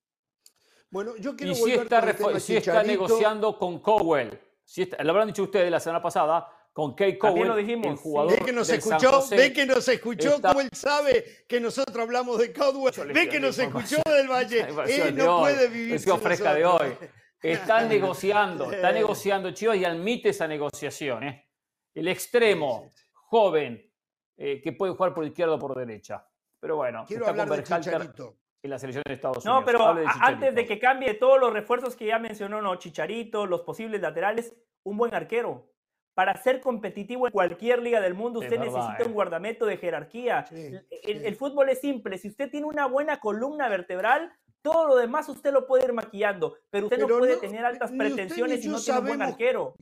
Bueno, yo quiero y si está, si está negociando con Cowell lo habrán dicho ustedes la semana pasada con Kate Cowell, lo dijimos. el jugador Ve que nos escuchó, ve que nos escuchó, como él sabe que nosotros hablamos de Cowell. Ve que nos escuchó del Valle. Él no puede vivir sin fresca de hoy. Están negociando, está negociando Chivas y admite esa negociación. ¿eh? El extremo, joven, eh, que puede jugar por izquierda o por derecha. Pero bueno, Quiero está con Chicharito en la selección de Estados Unidos. No, pero antes de que cambie todos los refuerzos que ya mencionó, no, Chicharito, los posibles laterales, un buen arquero. Para ser competitivo en cualquier liga del mundo, usted necesita un ¿eh? guardamento de jerarquía. el, fútbol es simple. Si usted tiene una buena columna vertebral, todo lo demás usted lo puede ir maquillando. Pero usted no puede tener altas pretensiones si no tiene un buen arquero.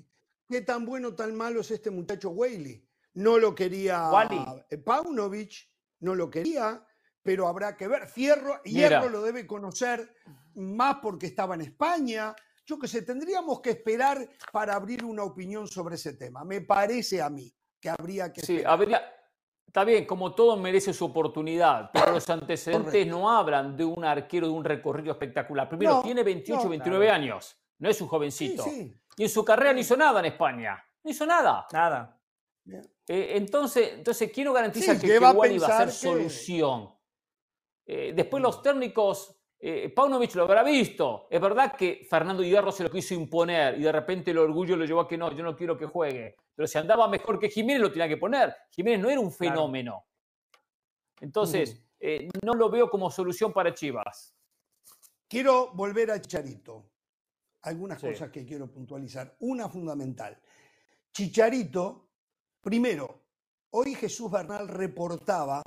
¿Qué tan bueno, tan malo es este muchacho Whaley? No lo quería Wally. Paunovic, no lo quería pero habrá que ver. Fierro, Hierro lo debe conocer más porque estaba en España. Yo qué sé, tendríamos que esperar para abrir una opinión sobre ese tema. Me parece a mí que habría que... Sí, habría, Está bien, como todo merece su oportunidad, pero los antecedentes no hablan de un arquero de un recorrido espectacular. Primero, tiene 28, 29 años, no es un jovencito. Y en su carrera no hizo nada en España, no hizo nada. Nada. Eh, entonces, entonces, ¿quién no garantiza que, que iba a ser solución? Eh, después los técnicos eh, Paunovic lo habrá visto. Es verdad que Fernando Hierro se lo quiso imponer y de repente el orgullo lo llevó a que no, yo no quiero que juegue. Pero si andaba mejor que Jiménez, lo tenía que poner. Jiménez no era un fenómeno. Entonces, eh, no lo veo como solución para Chivas. Quiero volver a Chicharito. Algunas cosas que quiero puntualizar. Una fundamental. Chicharito, primero, hoy Jesús Bernal reportaba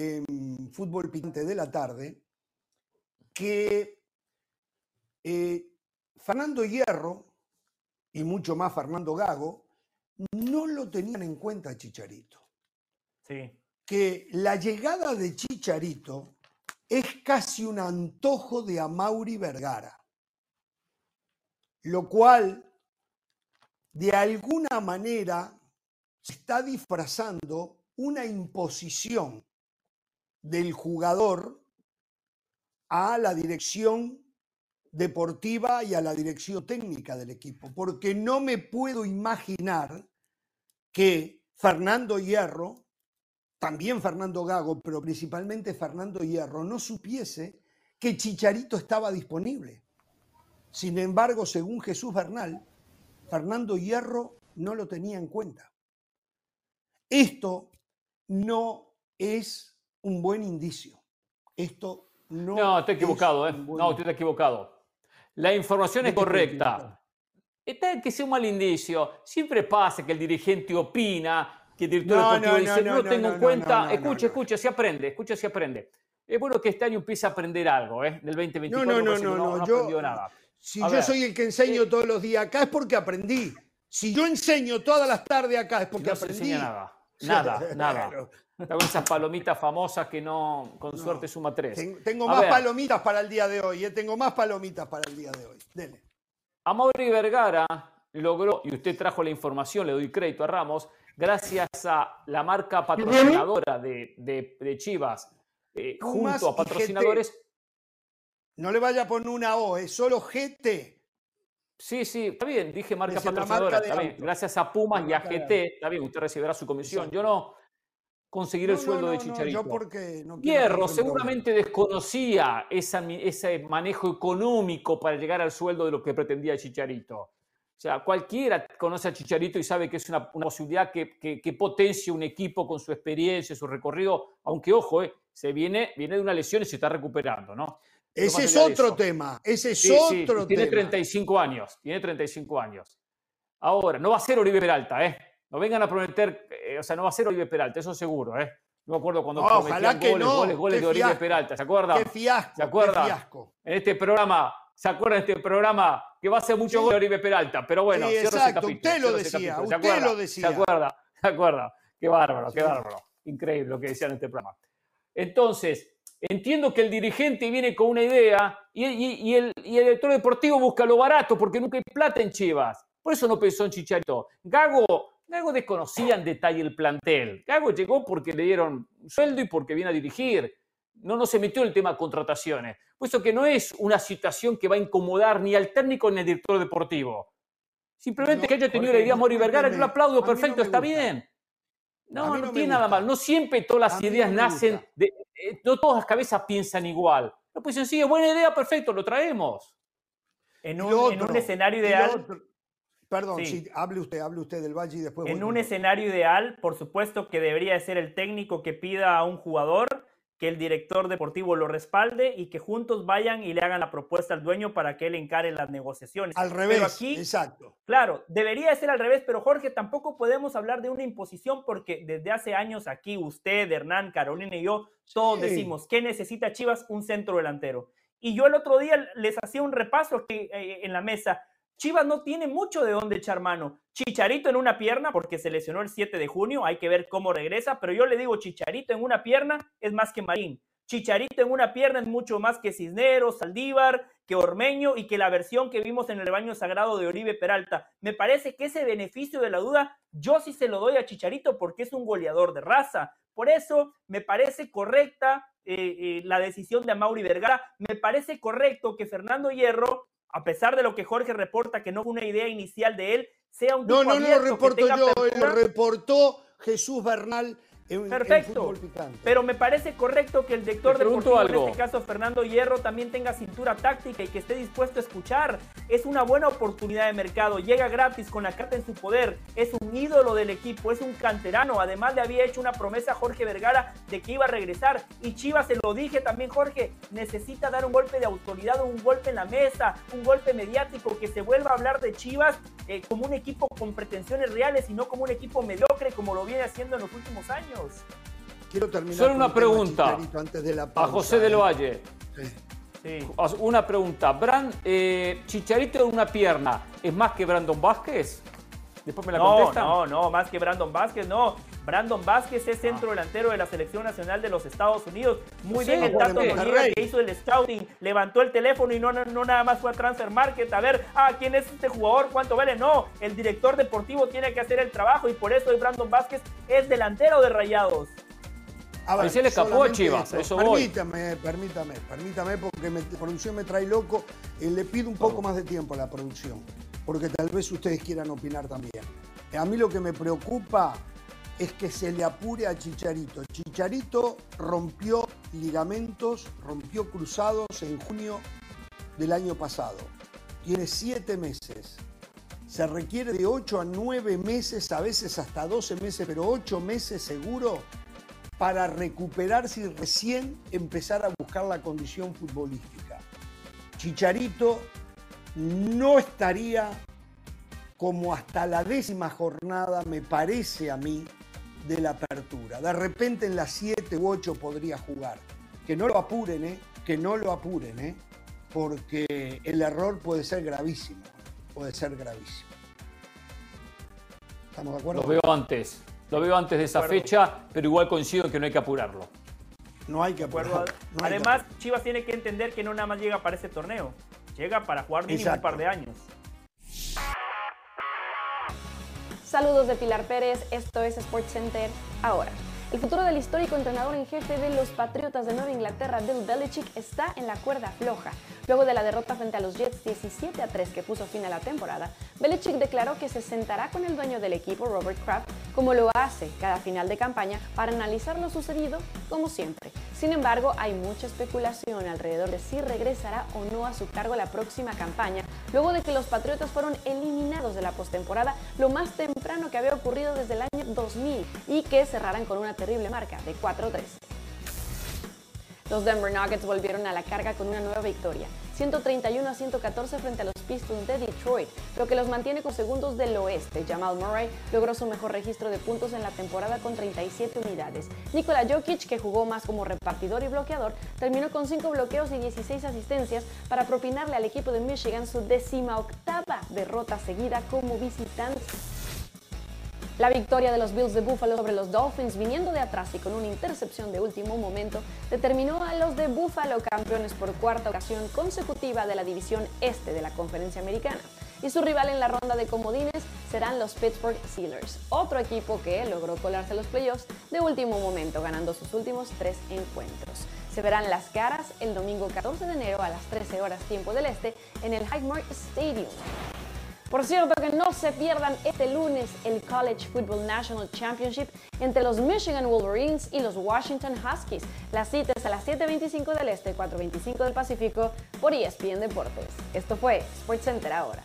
en Fútbol Picante de la tarde que eh, Fernando Hierro y mucho más Fernando Gago no lo tenían en cuenta Chicharito. Sí. Que la llegada de Chicharito es casi un antojo de Amauri Vergara, lo cual de alguna manera se está disfrazando una imposición del jugador a la dirección deportiva y a la dirección técnica del equipo, porque no me puedo imaginar que Fernando Hierro, también Fernando Gago, pero principalmente Fernando Hierro, no supiese que Chicharito estaba disponible. Sin embargo, según Jesús Bernal, Fernando Hierro no lo tenía en cuenta. Esto no es un buen indicio. Esto no, no estoy equivocado, ¿eh? No, estoy equivocado. La información es correcta. Está que sea un mal indicio. Siempre pasa que el dirigente opina, que el director deportivo dice, no, lo tengo en cuenta. escucha, escucha, se aprende, escucha, se aprende. Es bueno que este año empiece a aprender algo, ¿eh? Del 2024. No, no, no, no, no, yo, nada. Si yo soy el que enseño eh, todos los días acá es porque aprendí. Si yo enseño todas las tardes acá es porque aprendí. No nada. Nada, nada. Con esas palomitas famosas que no, con suerte suma tres. Tengo, más palomitas para el día de hoy, ¿eh? tengo más palomitas para el día de hoy. Dele. Amaury Vergara logró, y usted trajo la información, le doy crédito a Ramos, gracias a la marca patrocinadora de, Chivas, eh, junto a patrocinadores. No le vaya a poner una O, es solo GT. Sí, sí, está bien, dije marca patrocinadora, está bien. Gracias a Pumas y a GT, está bien, usted recibirá su comisión. Yo no, conseguir el sueldo de Chicharito. porque Hierro seguramente desconocía ese manejo económico para llegar al sueldo de lo que pretendía Chicharito. O sea, cualquiera conoce a Chicharito y sabe que es una, posibilidad que, que, potencia un equipo con su experiencia, su recorrido, aunque ojo, eh, se viene, viene de una lesión y se está recuperando, ¿no? Ese es otro tema, ese es otro tema. Tiene 35 años, tiene 35 años. Ahora, no va a ser Oribe Peralta, ¿eh? No vengan a prometer, eh, o sea, no va a ser Oribe Peralta, eso seguro, ¿eh? No me acuerdo cuando prometían goles, no. goles, goles de Oribe Peralta, ¿se acuerdan? Qué fiasco, ¿Se acuerdan? Qué fiasco. En este programa, ¿se acuerdan de este programa que va a ser mucho gol de Oribe Peralta? Pero bueno, sí, exacto, usted lo decía, usted lo decía. ¿Se acuerda? ¿Se acuerda? Qué bárbaro, qué bárbaro. Increíble lo que decían en este programa. Entonces, entiendo que el dirigente viene con una idea y, y, el, y el director deportivo busca lo barato porque nunca hay plata en Chivas. Por eso no pensó en Chicharito. Gago Gago desconocía en detalle el plantel. Gago llegó porque le dieron sueldo y porque viene a dirigir. No, no se metió en el tema de contrataciones. Puesto que no es una situación que va a incomodar ni al técnico ni al director deportivo. Simplemente que haya tenido la idea Mori Vergara, yo lo aplaudo, perfecto, está bien. No, no, tiene nada mal. No siempre todas las ideas nacen de. Eh, no todas las cabezas piensan igual. No, pues sencillo, buena idea, perfecto, lo traemos. En un, en un escenario ideal. Perdón, sí. hable usted, hable usted del Valle y después. En un escenario ideal, por supuesto que debería ser el técnico que pida a un jugador que el director deportivo lo respalde y que juntos vayan y le hagan la propuesta al dueño para que él encare las negociaciones. Al revés, aquí, exacto. Claro, debería ser al revés, pero Jorge, tampoco podemos hablar de una imposición porque desde hace años aquí usted, Hernán, Carolina y yo, todos decimos, ¿qué necesita Chivas? Un centro delantero. Y yo el otro día les hacía un repaso aquí eh, en la mesa. Chivas no tiene mucho de dónde echar mano. Chicharito en una pierna, porque se lesionó el 7 de junio, hay que ver cómo regresa, pero yo le digo Chicharito en una pierna es más que Marín. Chicharito en una pierna es mucho más que Cisneros, Saldívar, que Ormeño y que la versión que vimos en el rebaño sagrado de Oribe Peralta. Me parece que ese beneficio de la duda yo sí se lo doy a Chicharito porque es un goleador de raza. Por eso me parece correcta eh, eh, la decisión de Mauri Vergara. Me parece correcto que Fernando Hierro, a pesar de lo que Jorge reporta, que no fue una idea inicial de él, sea un No, no, no lo reporto yo, lo reportó Jesús Bernal Perfecto. pero me parece correcto que el director deportivo, en este caso Fernando Hierro, también tenga cintura táctica y que esté dispuesto a escuchar. Es una buena oportunidad de mercado. Llega gratis con la carta en su poder. Es un ídolo del equipo, es un canterano. Además le había hecho una promesa a Jorge Vergara de que iba a regresar. Y Chivas, se lo dije también, Jorge, necesita dar un golpe de autoridad, un golpe en la mesa, un golpe mediático, que se vuelva a hablar de Chivas eh, como un equipo con pretensiones reales y no como un equipo mediocre como lo viene haciendo en los últimos años. Quiero terminar. Solo una pregunta a José del ¿eh? Valle. Una pregunta. Brand, eh, Chicharito en una pierna, ¿es más que Brandon Vázquez? Después me la no, No, no, más que Brandon Vázquez, no. Brandon Vázquez es centro ah. delantero de la Selección Nacional de los Estados Unidos. Muy bien el Tato que hizo el scouting, levantó el teléfono y no, no, nada más fue a Transfer Market a ver, ah, ¿quién es este jugador? ¿Cuánto vale? No, el director deportivo tiene que hacer el trabajo y por eso Brandon Vázquez es delantero de Rayados. A ver, se le escapó a Chivas, eso, Permítame, permítame, permítame, porque la producción me trae loco. y le pido un poco más de tiempo a la producción, porque tal vez ustedes quieran opinar también. A mí lo que me preocupa es que se le apure a Chicharito. Chicharito rompió ligamentos, rompió cruzados en junio del año pasado. Tiene siete meses. Se requiere de ocho a nueve meses, a veces hasta 12 meses, pero ocho meses seguro para recuperarse y recién empezar a buscar la condición futbolística. Chicharito no estaría como hasta la décima jornada, me parece a mí, de la apertura. De repente en las 7 u 8 podría jugar. Que no lo apuren, ¿eh? Que no lo apuren, ¿eh? Porque el error puede ser gravísimo. Puede ser gravísimo. ¿Estamos de acuerdo? Lo veo antes. Lo veo antes de esa fecha, pero igual coincido en que no hay que apurarlo. No hay que apurarlo. Además, Chivas tiene que entender que no nada más llega para ese torneo. Llega para jugar mínimo un par de años. Saludos de Pilar Pérez, esto es SportsCenter ahora. El futuro del histórico entrenador en jefe de los Patriotas de Nueva Inglaterra, Bill Belichick, está en la cuerda floja. Luego de la derrota frente a los Jets 17 a 3 que puso fin a la temporada, Belichick declaró que se sentará con el dueño del equipo, Robert Kraft, como lo hace cada final de campaña, para analizar lo sucedido como siempre. Sin embargo, hay mucha especulación alrededor de si regresará o no a su cargo la próxima campaña, luego de que los Patriotas fueron eliminados de la postemporada lo más temprano que había ocurrido desde el año 2000 y que cerraran con una terrible marca de 4-3. Los Denver Nuggets volvieron a la carga con una nueva victoria, 131 a 114 frente a los Pistons de Detroit, lo que los mantiene con segundos del oeste. Jamal Murray logró su mejor registro de puntos en la temporada con 37 unidades. Nikola Jokic, que jugó más como repartidor y bloqueador, terminó con 5 bloqueos y 16 asistencias para propinarle al equipo de Michigan su décima octava derrota seguida como visitante. La victoria de los Bills de Buffalo sobre los Dolphins viniendo de atrás y con una intercepción de último momento determinó a los de Buffalo campeones por cuarta ocasión consecutiva de la división este de la conferencia americana. Y su rival en la ronda de comodines serán los Pittsburgh Steelers, otro equipo que logró colarse a los playoffs de último momento ganando sus últimos tres encuentros. Se verán las caras el domingo 14 de enero a las 13 horas tiempo del este en el Highmark Stadium. Por cierto, que no se pierdan este lunes el College Football National Championship entre los Michigan Wolverines y los Washington Huskies. Las citas a las 7.25 del Este, 4.25 del Pacífico por ESPN Deportes. Esto fue SportsCenter ahora.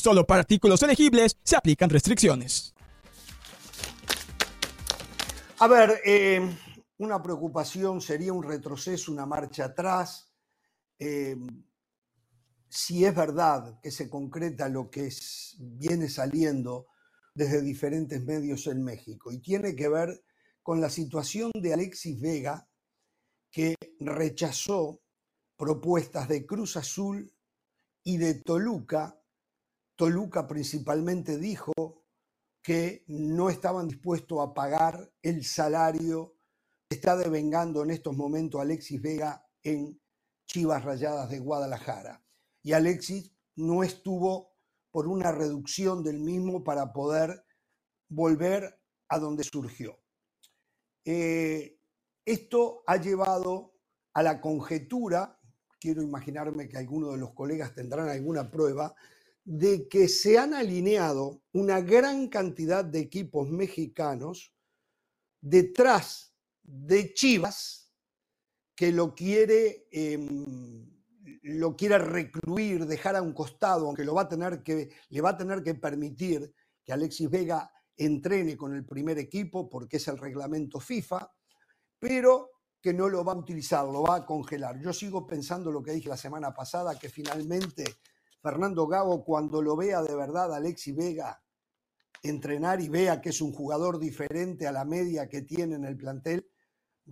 Solo para artículos elegibles se aplican restricciones. A ver, eh, una preocupación sería un retroceso, una marcha atrás. Eh, si es verdad que se concreta lo que viene saliendo desde diferentes medios en México y tiene que ver con la situación de Alexis Vega, que rechazó propuestas de Cruz Azul y de Toluca Toluca principalmente dijo que no estaban dispuestos a pagar el salario que está devengando en estos momentos Alexis Vega en Chivas Rayadas de Guadalajara. Y Alexis no estuvo por una reducción del mismo para poder volver a donde surgió. Eh, esto ha llevado a la conjetura, quiero imaginarme que algunos de los colegas tendrán alguna prueba, de que se han alineado una gran cantidad de equipos mexicanos detrás de Chivas, que lo quiere, em, lo recluir, dejar a un costado, aunque lo va a tener que, le va a tener que permitir que Alexis Vega entrene con el primer equipo, porque es el reglamento FIFA, pero que no lo va a utilizar, lo va a congelar. Yo sigo pensando lo que dije la semana pasada, que finalmente Fernando Gago, cuando lo vea de verdad Alexi Vega entrenar y vea que es un jugador diferente a la media que tiene en el plantel,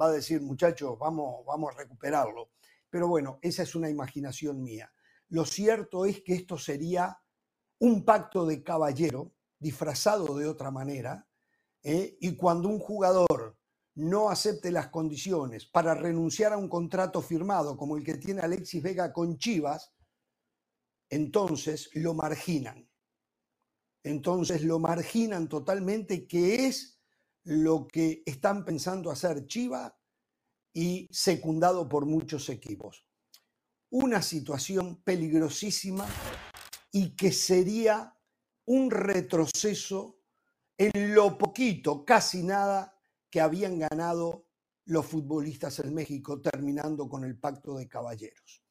va a decir, muchachos, vamos, vamos a recuperarlo. Pero bueno, esa es una imaginación mía. Lo cierto es que esto sería un pacto de caballero disfrazado de otra manera, ¿eh? y cuando un jugador no acepte las condiciones para renunciar a un contrato firmado como el que tiene Alexis Vega con Chivas, entonces lo marginan. Entonces lo marginan totalmente, que es lo que están pensando hacer Chiva y secundado por muchos equipos. Una situación peligrosísima y que sería un retroceso en lo poquito, casi nada, que habían ganado los futbolistas en México terminando con el pacto de caballeros.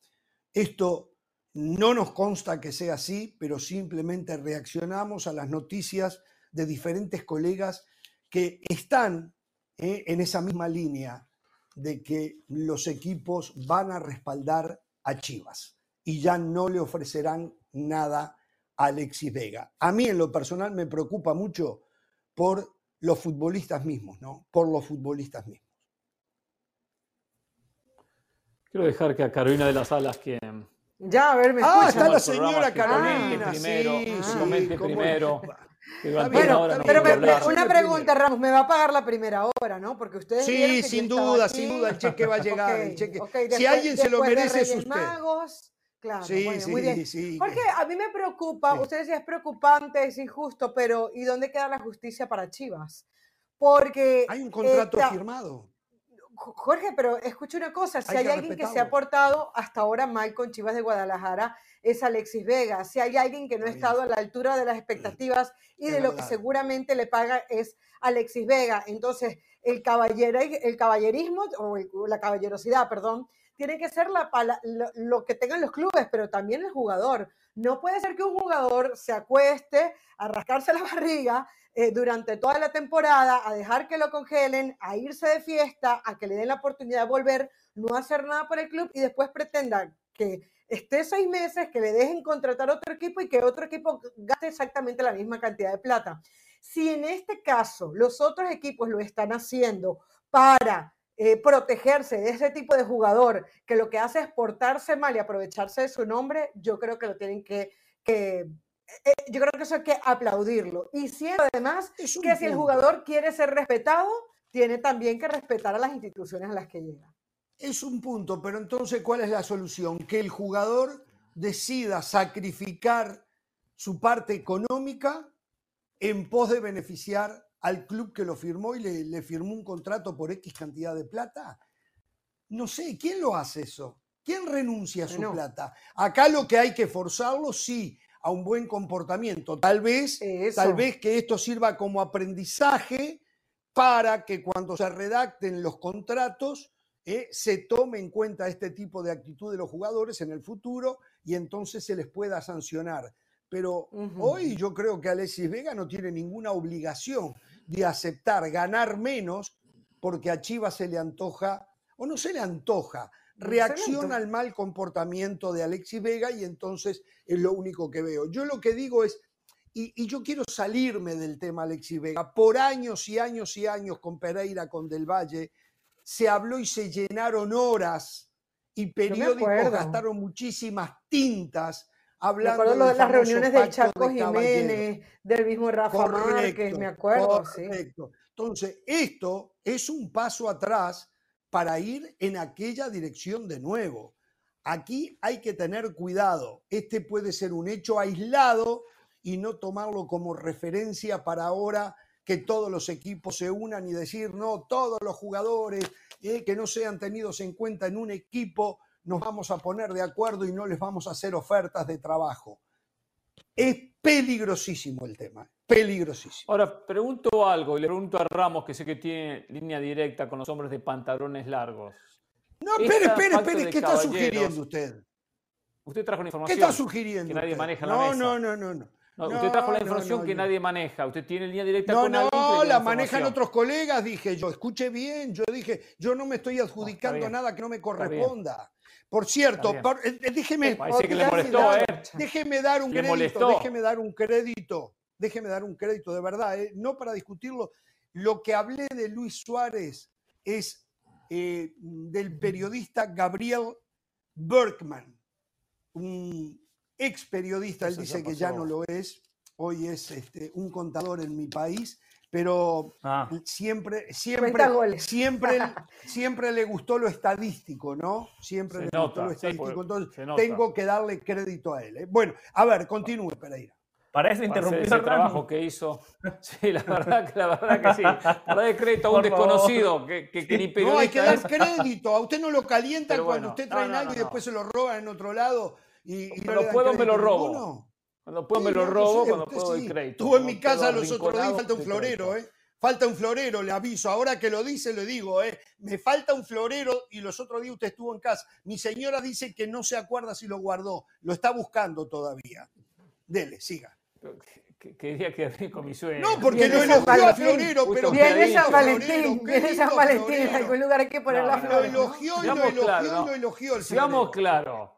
Esto no nos consta que sea así, pero simplemente reaccionamos a las noticias de diferentes colegas que están eh, en esa misma línea de que los equipos van a respaldar a Chivas y ya no le ofrecerán nada a Alexis Vega. A mí en lo personal me preocupa mucho por los futbolistas mismos, ¿no? Por los futbolistas mismos. Quiero dejar que a Carolina de las Alas, que ya, a ver, me Ah, está la señora Carolina. Primero, sí, primero. Bueno, pero una pregunta, Ramos, ¿me va a pagar la primera hora, no? Porque ustedes Sí, sin duda, sin duda, el cheque va a llegar. el cheque. si alguien se lo merece es usted. Magos, claro, sí, bueno, sí, muy bien. Sí, Porque a mí me preocupa, ustedes decían es preocupante, es injusto, pero ¿y dónde queda la justicia para Chivas? Porque... Hay un contrato firmado. Jorge, pero escucha una cosa, si hay, alguien que se ha portado hasta ahora mal con Chivas de Guadalajara, es Alexis Vega. Si hay alguien que no ha estado a la altura de las expectativas y de lo que seguramente le paga es Alexis Vega. Entonces, el, caballero, el caballerismo, o la caballerosidad, perdón, tiene que ser la, lo, que tengan los clubes, pero también el jugador. No puede ser que un jugador se acueste a rascarse la barriga eh, durante toda la temporada, a dejar que lo congelen, a irse de fiesta, a que le den la oportunidad de volver, no hacer nada por el club y después pretenda que esté seis meses, que le dejen contratar otro equipo y que otro equipo gaste exactamente la misma cantidad de plata. Si en este caso los otros equipos lo están haciendo para eh, protegerse de ese tipo de jugador que lo que hace es portarse mal y aprovecharse de su nombre, yo creo que lo tienen que eh, yo creo que eso hay que aplaudirlo. Y siendo además que si el jugador quiere ser respetado, tiene también que respetar a las instituciones a las que llega. Es un punto, pero entonces, ¿cuál es la solución? Que el jugador decida sacrificar su parte económica en pos de beneficiar al club que lo firmó y le, firmó un contrato por X cantidad de plata? No sé, ¿quién lo hace eso? ¿Quién renuncia a su plata? Acá lo que hay que forzarlo, sí, a un buen comportamiento. Tal vez, tal vez que esto sirva como aprendizaje para que cuando se redacten los contratos eh, se tome en cuenta este tipo de actitud de los jugadores en el futuro y entonces se les pueda sancionar. Pero hoy yo creo que Alexis Vega no tiene ninguna obligación de aceptar ganar menos porque a Chivas se le antoja, o no se le antoja, reacciona al mal comportamiento de Alexis Vega y entonces es lo único que veo. Yo lo que digo es, y, yo quiero salirme del tema Alexis Vega, por años y años y años con Pereira, con Del Valle, se habló y se llenaron horas y periódicos gastaron muchísimas tintas hablando de las reuniones de Chaco Jiménez, del mismo Rafa Márquez, me acuerdo. Correcto. Entonces, esto es un paso atrás para ir en aquella dirección de nuevo. Aquí hay que tener cuidado. Este puede ser un hecho aislado y no tomarlo como referencia para ahora que todos los equipos se unan y decir, no, todos los jugadores eh, que no sean tenidos en cuenta en un equipo, nos vamos a poner de acuerdo y no les vamos a hacer ofertas de trabajo. Es peligrosísimo el tema, peligrosísimo. Ahora, pregunto algo y le pregunto a Ramos, que sé que tiene línea directa con los hombres de pantalones largos. No, espere, espere, espere, ¿qué está sugiriendo usted? Usted trajo una información ¿Qué está sugiriendo que nadie maneja la no, mesa. No, no, no, no. No, usted trajo la información que nadie maneja. Usted tiene línea directa con alguien. No, la manejan otros colegas, dije yo. Escuche bien, yo dije, yo no me estoy adjudicando nada que no me corresponda. Por cierto, eh, eh, déjeme, déjeme, dar un crédito, déjeme dar un crédito, déjeme dar un crédito de verdad, eh, no para discutirlo. Lo que hablé de Luis Suárez es del periodista Gabriel Berkman, un ex periodista, él dice que ya no lo es, hoy es este, un contador en mi país, pero ah. siempre, siempre, siempre, siempre le gustó lo estadístico, ¿no? Siempre le gustó lo estadístico, entonces tengo que darle crédito a él. ¿eh? Bueno, a ver, continúe, Pereira. Para eso interrumpir el trabajo que hizo. Sí, la verdad que, la verdad que sí. Para dar crédito a un desconocido que, que, ni periodista. No, hay que dar crédito. A usted no lo calientan cuando usted trae algo y después se lo roban en otro lado. Y, cuando puedo me lo robo. Cuando puedo me lo robo, cuando puedo el crédito. Estuvo en mi casa los otros días, falta un florero, ¿eh? Falta un florero, le aviso. Ahora que lo dice, le digo, ¿eh? Me falta un florero y los otros días usted estuvo en casa. Mi señora dice que no se acuerda si lo guardó. Lo está buscando todavía. Dele, siga. Quería que con mi sueño. No, porque no elogió a Florero, pero. Viene San Valentín, viene San Valentín, en algún lugar hay que poner la flor. Lo elogió y lo elogió y lo elogió el Sigamos claro.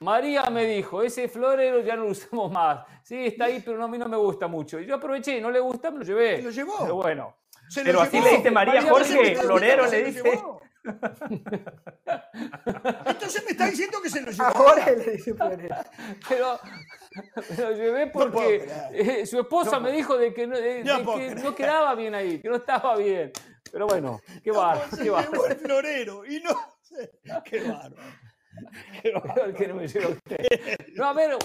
María me dijo, ese florero ya no lo usamos más. Sí, está ahí, pero a mí no me gusta mucho. Y yo aproveché, no le gusta, me lo llevé. lo llevó. Pero bueno. pero así le dice María, Jorge, florero le dice. Entonces me está diciendo que se lo llevó. Jorge le dice florero. Pero me lo llevé porque eh, su esposa me dijo de que, no, que no quedaba bien ahí, que no estaba bien. Pero bueno, qué bar, qué bar. el florero y no sé, qué bárbaro. que no me. No, a ver,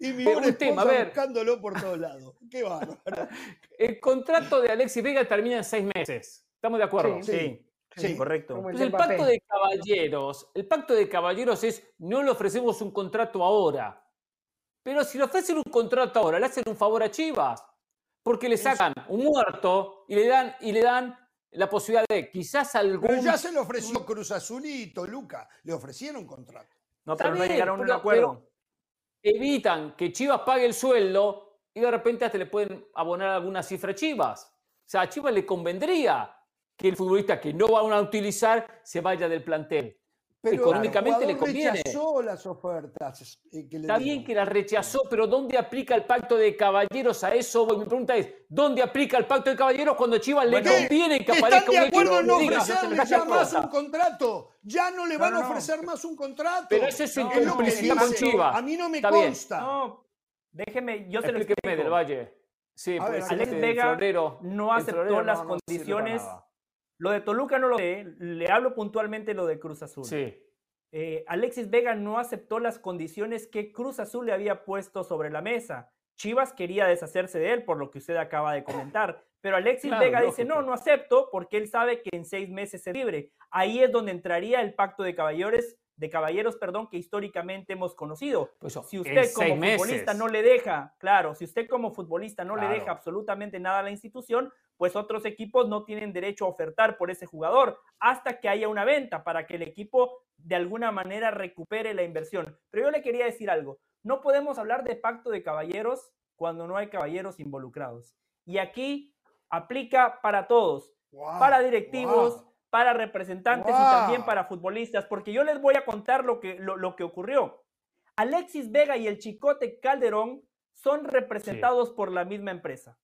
y mi un tema, a ver. buscándolo por todos lados. Qué bárbaro. El contrato de Alexis Vega termina en seis meses. ¿Estamos de acuerdo? Sí, sí, correcto. Entonces, el pacto de caballeros, el pacto de caballeros es no le ofrecemos un contrato ahora. Pero si le ofrecen un contrato ahora, le hacen un favor a Chivas. Porque le sacan un muerto y le dan, y le dan la posibilidad de quizás algún. Pero ya se le ofreció Cruz Azulito, Luca. Le ofrecieron contrato. No, pero no llegaron a un acuerdo. evitan que Chivas pague el sueldo y de repente hasta le pueden abonar alguna cifra a Chivas. O sea, a Chivas le convendría que el futbolista que no van a utilizar se vaya del plantel económicamente le conviene. rechazó las ofertas. Eh, Está bien que las rechazó, pero ¿dónde aplica el pacto de caballeros a eso? Mi pregunta es, ¿dónde aplica el pacto de caballeros cuando Chivas le conviene que aparezca ¿Están de acuerdo en no ofrecerle ya más un contrato? Ya no le van a ofrecer más un contrato. Pero ese es el complicidad con Chivas. A mí no me consta. No, déjeme, yo se lo explico. del Valle. Sí, pues, Alex Vega no aceptó las condiciones lo de Toluca no lo sé, le hablo puntualmente lo de Cruz Azul. Sí. Eh, Alexis Vega no aceptó las condiciones que Cruz Azul le había puesto sobre la mesa. Chivas quería deshacerse de él, por lo que usted acaba de comentar. Pero Alexis Vega dice, no, no acepto, porque él sabe que en seis meses es libre. Ahí es donde entraría el pacto de caballeros, de caballeros, perdón, que históricamente hemos conocido. Pues, si usted como futbolista no le deja, claro, si usted como futbolista no le deja absolutamente nada a la institución, pues otros equipos no tienen derecho a ofertar por ese jugador hasta que haya una venta para que el equipo de alguna manera recupere la inversión. Pero yo le quería decir algo, no podemos hablar de pacto de caballeros cuando no hay caballeros involucrados. Y aquí aplica para todos, para directivos, para representantes y también para futbolistas, porque yo les voy a contar lo que, lo, que ocurrió. Alexis Vega y el Chicote Calderón son representados por la misma empresa.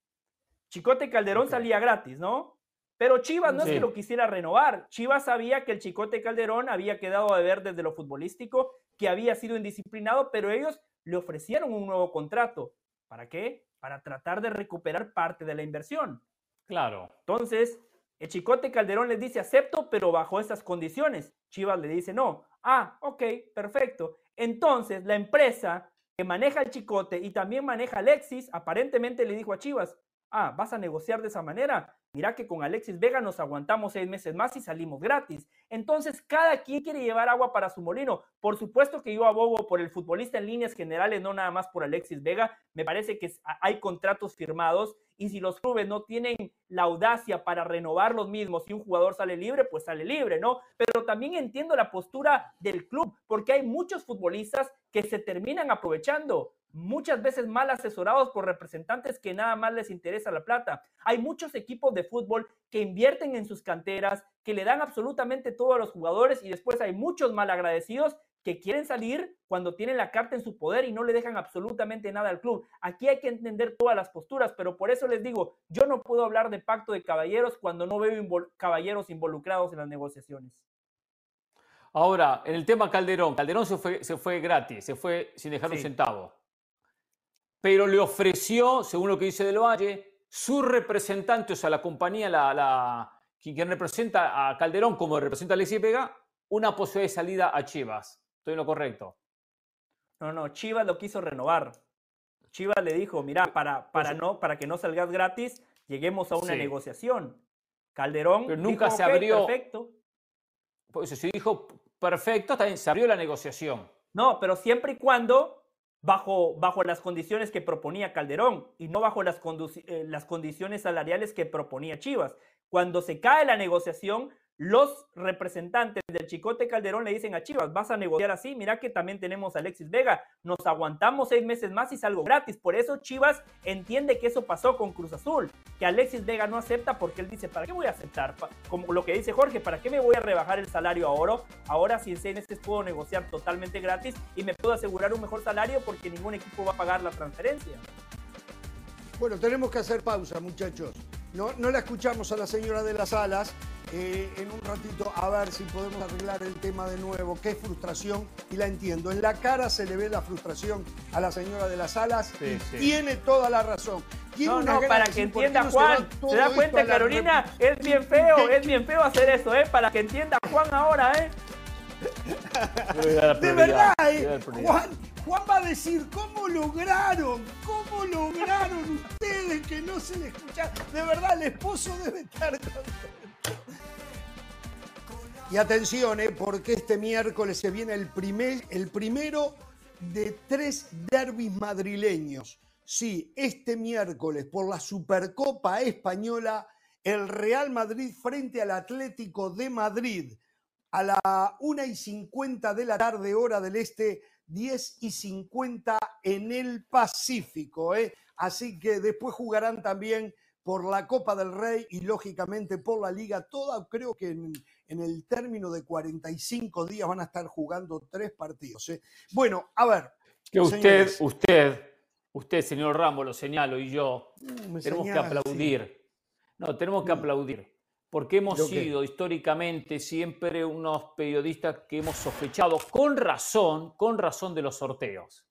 Chicote Calderón salía gratis, ¿no? Pero Chivas no es que lo quisiera renovar. Chivas sabía que el Chicote Calderón había quedado a ver desde lo futbolístico, que había sido indisciplinado, pero ellos le ofrecieron un nuevo contrato. ¿Para qué? Para tratar de recuperar parte de la inversión. Claro. Entonces, el Chicote Calderón les dice acepto, pero bajo estas condiciones. Chivas le dice no. Ah, ok, perfecto. Entonces, la empresa que maneja el Chicote y también maneja Alexis, aparentemente le dijo a Chivas, ah, ¿vas a negociar de esa manera? Mira que con Alexis Vega nos aguantamos seis meses más y salimos gratis. Entonces, cada quien quiere llevar agua para su molino. Por supuesto que yo abogo por el futbolista en líneas generales, no nada más por Alexis Vega. Me parece que hay contratos firmados y si los clubes no tienen la audacia para renovar los mismos y un jugador sale libre, pues sale libre, ¿no? Pero también entiendo la postura del club, porque hay muchos futbolistas que se terminan aprovechando muchas veces mal asesorados por representantes que nada más les interesa la plata. Hay muchos equipos de fútbol que invierten en sus canteras, que le dan absolutamente todo a los jugadores y después hay muchos mal agradecidos que quieren salir cuando tienen la carta en su poder y no le dejan absolutamente nada al club. Aquí hay que entender todas las posturas, pero por eso les digo, yo no puedo hablar de pacto de caballeros cuando no veo caballeros involucrados en las negociaciones. Ahora, en el tema Calderón, Calderón se fue, se fue gratis, se fue sin dejar un centavo pero le ofreció, según lo que dice Del Valle, su representante, o sea, la compañía, la, la, quien representa a Calderón como representa a Alexis Vega, una posibilidad de salida a Chivas. ¿Estoy en lo correcto? No, no, Chivas lo quiso renovar. Chivas le dijo, mira, para, para, no, para que no salgas gratis, lleguemos a una negociación. Calderón pero nunca se abrió. Perfecto. Pues se dijo, perfecto, también se abrió la negociación. No, pero siempre y cuando bajo, bajo las condiciones que proponía Calderón y no bajo las, eh, las condiciones salariales que proponía Chivas. Cuando se cae la negociación, los representantes del Chicote Calderón le dicen a Chivas, vas a negociar así, mira que también tenemos a Alexis Vega, nos aguantamos seis meses más y salgo gratis. Por eso Chivas entiende que eso pasó con Cruz Azul, que Alexis Vega no acepta porque él dice, ¿para qué voy a aceptar? Como lo que dice Jorge, ¿para qué me voy a rebajar el salario ahora? Ahora si en meses puedo negociar totalmente gratis y me puedo asegurar un mejor salario porque ningún equipo va a pagar la transferencia. Bueno, tenemos que hacer pausa, muchachos. No, no la escuchamos a la señora de las alas. Eh, en un ratito a ver si podemos arreglar el tema de nuevo. Qué frustración, y la entiendo. En la cara se le ve la frustración a la señora de las alas y tiene toda la razón. no, no, para que entienda Juan. ¿Se da cuenta, Carolina? Es bien feo, es bien feo hacer eso, ¿eh? Para que entienda Juan ahora, ¿eh? De verdad, ¿eh? Juan, Juan va a decir, ¿cómo lograron? ¿Cómo lograron ustedes que no se le escucha? De verdad, el esposo debe estar y atención, eh, porque este miércoles se viene el, primer, el primero de tres derbis madrileños. Sí, este miércoles por la Supercopa Española, el Real Madrid frente al Atlético de Madrid a la 1 y 50 de la tarde, hora del este, 10 y 50 en el Pacífico. Eh. Así que después jugarán también por la Copa del Rey y lógicamente por la Liga, toda creo que en, el término de 45 días van a estar jugando tres partidos. ¿eh? Bueno, a ver. Que usted, usted, usted, señor Rambo, lo señalo, y yo, uh, tenemos que aplaudir. No, tenemos que mm. aplaudir. Porque hemos sido históricamente siempre unos periodistas que hemos sospechado con razón, con razón de los sorteos.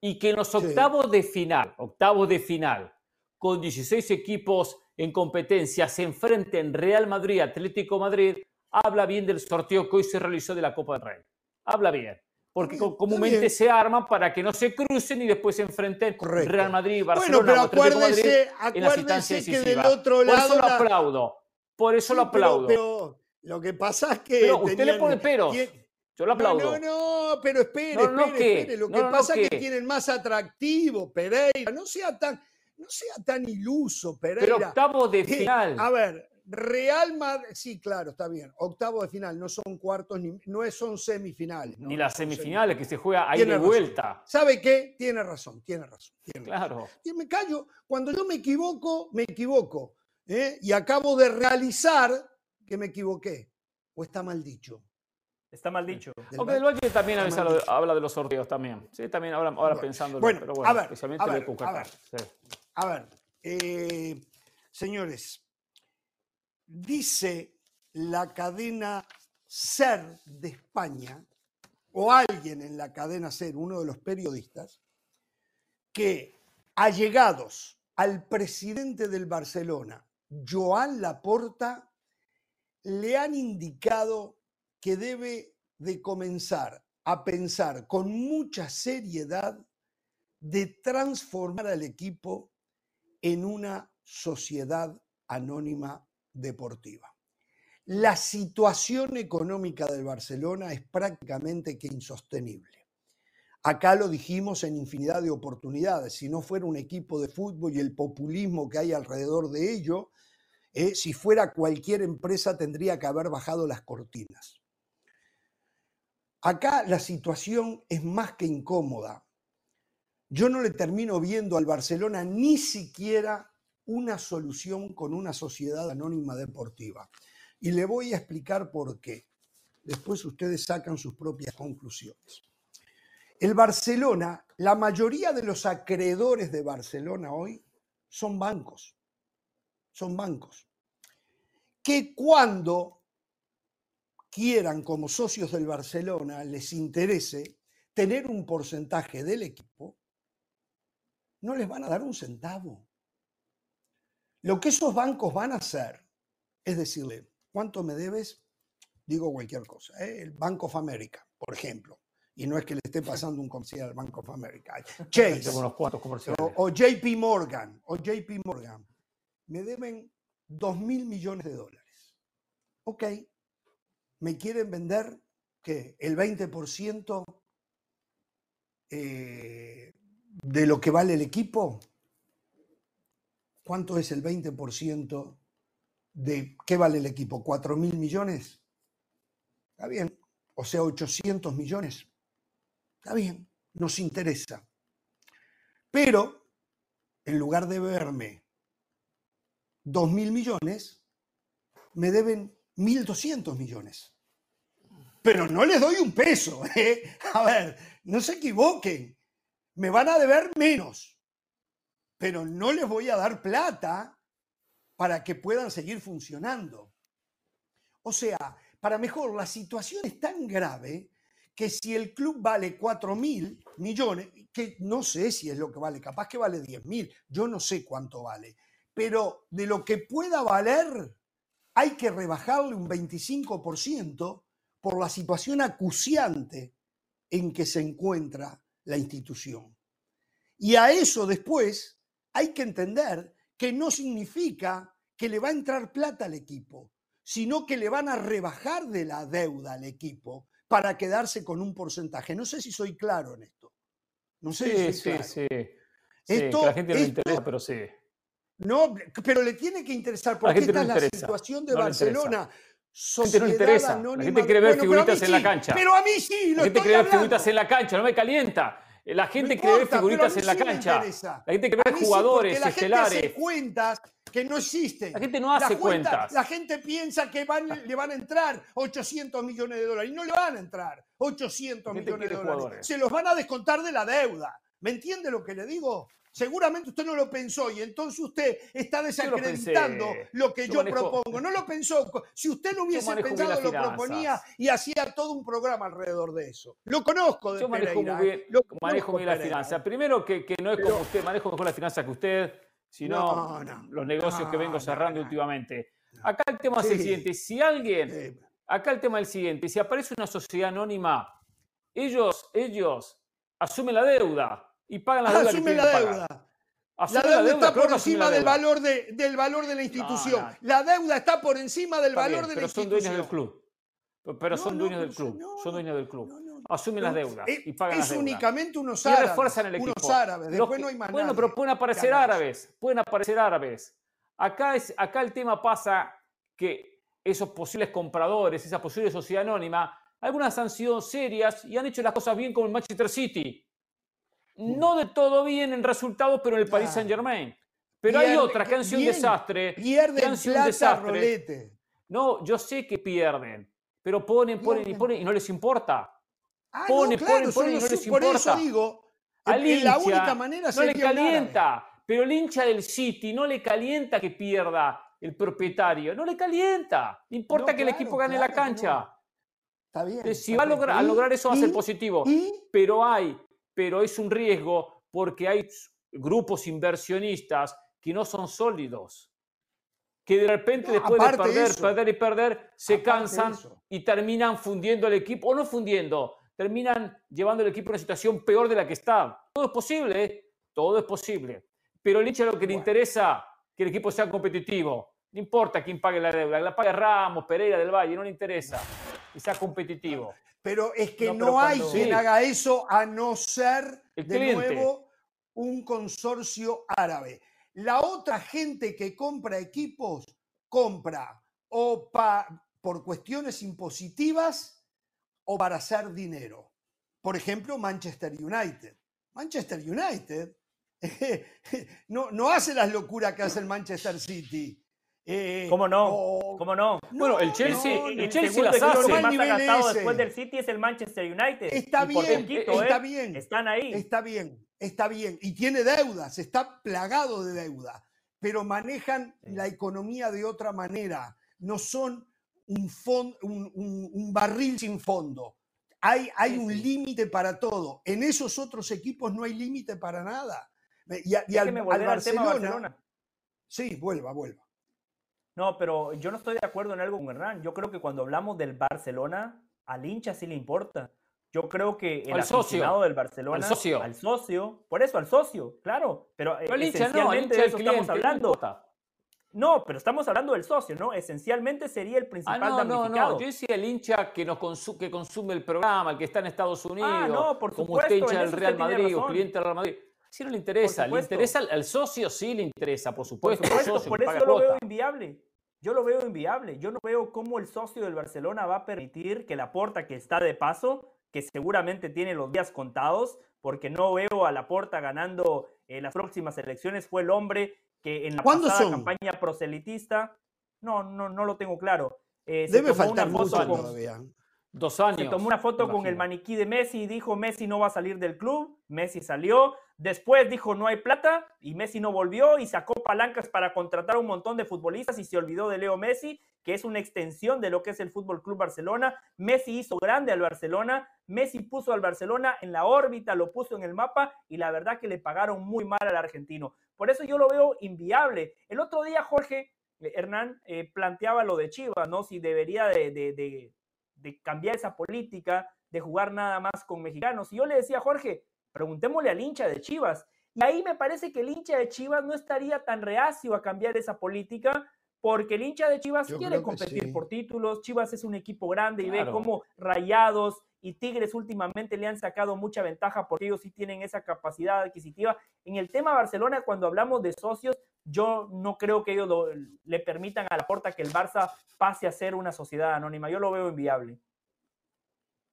Y que en los octavos de final, octavos de final, con 16 equipos en competencia se enfrenten Real Madrid, Atlético Madrid, habla bien del sorteo que hoy se realizó de la Copa del Rey. Habla bien. porque comúnmente se arman para que no se crucen y después se enfrenten Real Madrid, Barcelona, bueno, pero acuérdese, acuérdese que del otro lado. Por eso lo aplaudo. Por eso lo aplaudo. Pero, lo que pasa es que. Pero usted le pone peros. Yo lo aplaudo. No, no, pero espere, espere, espere. Lo que pasa es que tienen más atractivo, Pereira. No sea tan, no sea tan iluso, Pereira. Pero octavo de final. A ver, Real Madrid, sí, claro, está bien. Octavo de final, no son cuartos, ni, no son semifinales. ni las semifinales que se juega ahí de vuelta. ¿Sabe qué? Tiene razón, tiene razón. claro. Y me callo, cuando yo me equivoco, me equivoco. ¿Eh? Y acabo de realizar que me equivoqué. ¿O está mal dicho? Está mal dicho. Aunque del Valle también a veces habla de los sorteos también. Sí, también ahora, ahora pensando. Bueno, pero bueno, a ver, especialmente a ver, a ver, a ver eh, señores, dice la cadena SER de España, o alguien en la cadena SER, uno de los periodistas, que allegados al presidente del Barcelona, Joan Laporta, le han indicado que debe de comenzar a pensar con mucha seriedad de transformar al equipo en una sociedad anónima deportiva. La situación económica del Barcelona es prácticamente que insostenible. Acá lo dijimos en infinidad de oportunidades. Si no fuera un equipo de fútbol y el populismo que hay alrededor de ello, eh, si fuera cualquier empresa tendría que haber bajado las cortinas. Acá la situación es más que incómoda. Yo no le termino viendo al Barcelona ni siquiera una solución con una sociedad anónima deportiva. Y le voy a explicar por qué. Después ustedes sacan sus propias conclusiones. El Barcelona, la mayoría de los acreedores de Barcelona hoy son bancos. Son bancos. Que cuando quieran como socios del Barcelona les interese tener un porcentaje del equipo, no les van a dar un centavo. Lo que esos bancos van a hacer es decirle, ¿cuánto me debes? Digo cualquier cosa. ¿eh? El Bank of America, por ejemplo. Y no es que le esté pasando un comercial al Bank of America. Chase. o, o JP Morgan. O JP Morgan. Me deben 2 mil millones de dólares. Ok, me quieren vender que el 20% eh, de lo que vale el equipo. ¿Cuánto es el 20% de qué vale el equipo? ¿4 mil millones? Está bien. O sea, 800 millones. Está bien, nos interesa. Pero, en lugar de verme 2 mil millones, me deben 1.200 millones pero no les doy un peso. ¿eh? A ver, no se equivoquen, me van a deber menos, pero no les voy a dar plata para que puedan seguir funcionando. O sea, para mejor, la situación es tan grave que si el club vale 4 mil millones, que no sé si es lo que vale, capaz que vale 10 mil, yo no sé cuánto vale, pero de lo que pueda valer, hay que rebajarle un 25% por la situación acuciante en que se encuentra la institución. Y a eso después hay que entender que no significa que le va a entrar plata al equipo, sino que le van a rebajar de la deuda al equipo para quedarse con un porcentaje. No sé si soy claro en esto. No sé sí, si sí, sí. Esto, que la gente no le interesa, pero sí. No, pero le tiene que interesar porque esta es la situación de Barcelona gente no interesa. La gente quiere ver figuritas en la cancha. Pero a mí sí, La gente quiere ver figuritas en la cancha, no me calienta. La gente quiere ver figuritas en la cancha. La gente quiere ver jugadores la estelares. Gente hace cuentas que no existen. La gente no hace cuentas. La gente piensa que van, le van a entrar 800 millones de dólares y no le van a entrar 800 millones de dólares. Se los van a descontar de la deuda. ¿Me entiende lo que le digo? Seguramente usted no lo pensó y entonces usted está desacreditando lo, que yo, propongo. No lo pensó. Si usted lo hubiese pensado, lo proponía y hacía todo un programa alrededor de eso. Lo conozco de Yo manejo muy bien, lo manejo bien la finanza. Primero que, no es como usted, manejo mejor la finanza que usted, sino los negocios que vengo cerrando últimamente. Acá el tema es el siguiente. Si alguien, acá el tema es el siguiente. Si aparece una sociedad anónima ellos, ellos asumen la deuda y pagan la deuda. Asumen la deuda. la deuda, está por encima del valor de, del valor de la institución. La deuda está por encima del valor de la institución. Pero son dueños del club. Pero son dueños del club. son dueños del club. Asumen las deudas y pagan es las únicamente unos árabes. Y refuerzan el equipo. Unos árabes. Después no hay más Bueno, pero pueden aparecer árabes. Pueden aparecer árabes. Acá, es, acá el tema pasa que esos posibles compradores, esa posible sociedad anónima, algunas han sido serias y han hecho las cosas bien como el Manchester City. No de todo bien en resultados, pero en el Paris Saint Germain. Pero hay otras que han sido un desastre. Pierden han sido un desastre. No, yo sé que pierden, pero ponen, ponen y ponen y no les importa. Ah, ponen, ponen, ponen y no les importa. Por eso digo, la única manera no le calienta. Pero el hincha del City no le calienta que pierda el propietario, no le calienta. Le importa que el equipo gane la cancha. Está bien. si va a lograr, a lograr eso va a ser positivo. Pero hay, pero es un riesgo porque hay grupos inversionistas que no son sólidos. Que de repente después de perder, perder y perder, se cansan y terminan fundiendo el equipo, o no fundiendo, terminan llevando el equipo a una situación peor de la que está. Todo es posible, ¿eh? todo es posible. Pero el hincha lo que le interesa que el equipo sea competitivo. No importa quién pague la deuda, la pague Ramos, Pereira del Valle, no le interesa. Que sea competitivo. Pero es que no, hay quien haga eso a no ser de nuevo un consorcio árabe. La otra gente que compra equipos compra o por cuestiones impositivas o para hacer dinero. Por ejemplo, Manchester United. Manchester United no, no hace las locuras que hace el Manchester City. Eh, ¿Cómo no? ¿Cómo no? Bueno, el Chelsea, el, Chelsea las hace. más ha gastado después del City es el Manchester United. Está bien, está ¿eh? bien. Están ahí. Está bien, está bien. Y tiene deudas, está plagado de deuda. Pero manejan la economía de otra manera. No son un, un, barril sin fondo. Hay, hay un límite para todo. En esos otros equipos no hay límite para nada. Y, al, Barcelona, Sí, vuelva, vuelva. No, pero yo no estoy de acuerdo en algo con Hernán. Yo creo que cuando hablamos del Barcelona, al hincha sí le importa. Yo creo que el aficionado del Barcelona, al socio. al socio, por eso al socio, claro, pero, el hincha no, de eso estamos hablando. No, pero estamos hablando del socio, ¿no? Esencialmente sería el principal ah, no, No, no, yo decía el hincha que, nos que consume el programa, el que está en Estados Unidos, ah, no, por como usted hincha del Real Madrid o cliente del Real Madrid. Si no le interesa, le interesa al, socio, sí le interesa, por supuesto. Por, eso lo veo inviable. Yo lo veo inviable. Yo no veo cómo el socio del Barcelona va a permitir que la porta que está de paso, que seguramente tiene los días contados, porque no veo a la porta ganando en las próximas elecciones, fue el hombre que en la pasada campaña proselitista, no, no, no lo tengo claro. Eh, Debe faltar mucho todavía. Dos años. Se tomó una foto con el maniquí de Messi y dijo Messi no va a salir del club. Messi salió. Después dijo no hay plata y Messi no volvió y sacó palancas para contratar a un montón de futbolistas y se olvidó de Leo Messi, que es una extensión de lo que es el Fútbol Club Barcelona. Messi hizo grande al Barcelona. Messi puso al Barcelona en la órbita, lo puso en el mapa y la verdad que le pagaron muy mal al argentino. Por eso yo lo veo inviable. El otro día Jorge eh, Hernán eh, planteaba lo de Chivas, ¿no? Si debería de de cambiar esa política, de jugar nada más con mexicanos. Y yo le decía, Jorge, preguntémosle al hincha de Chivas. Y ahí me parece que el hincha de Chivas no estaría tan reacio a cambiar esa política, porque el hincha de Chivas quiere competir por títulos. Chivas es un equipo grande y ve cómo Rayados y Tigres últimamente le han sacado mucha ventaja porque ellos sí tienen esa capacidad adquisitiva. En el tema Barcelona, cuando hablamos de socios, yo no creo que ellos le permitan a la porta que el Barça pase a ser una sociedad anónima. Yo lo veo inviable.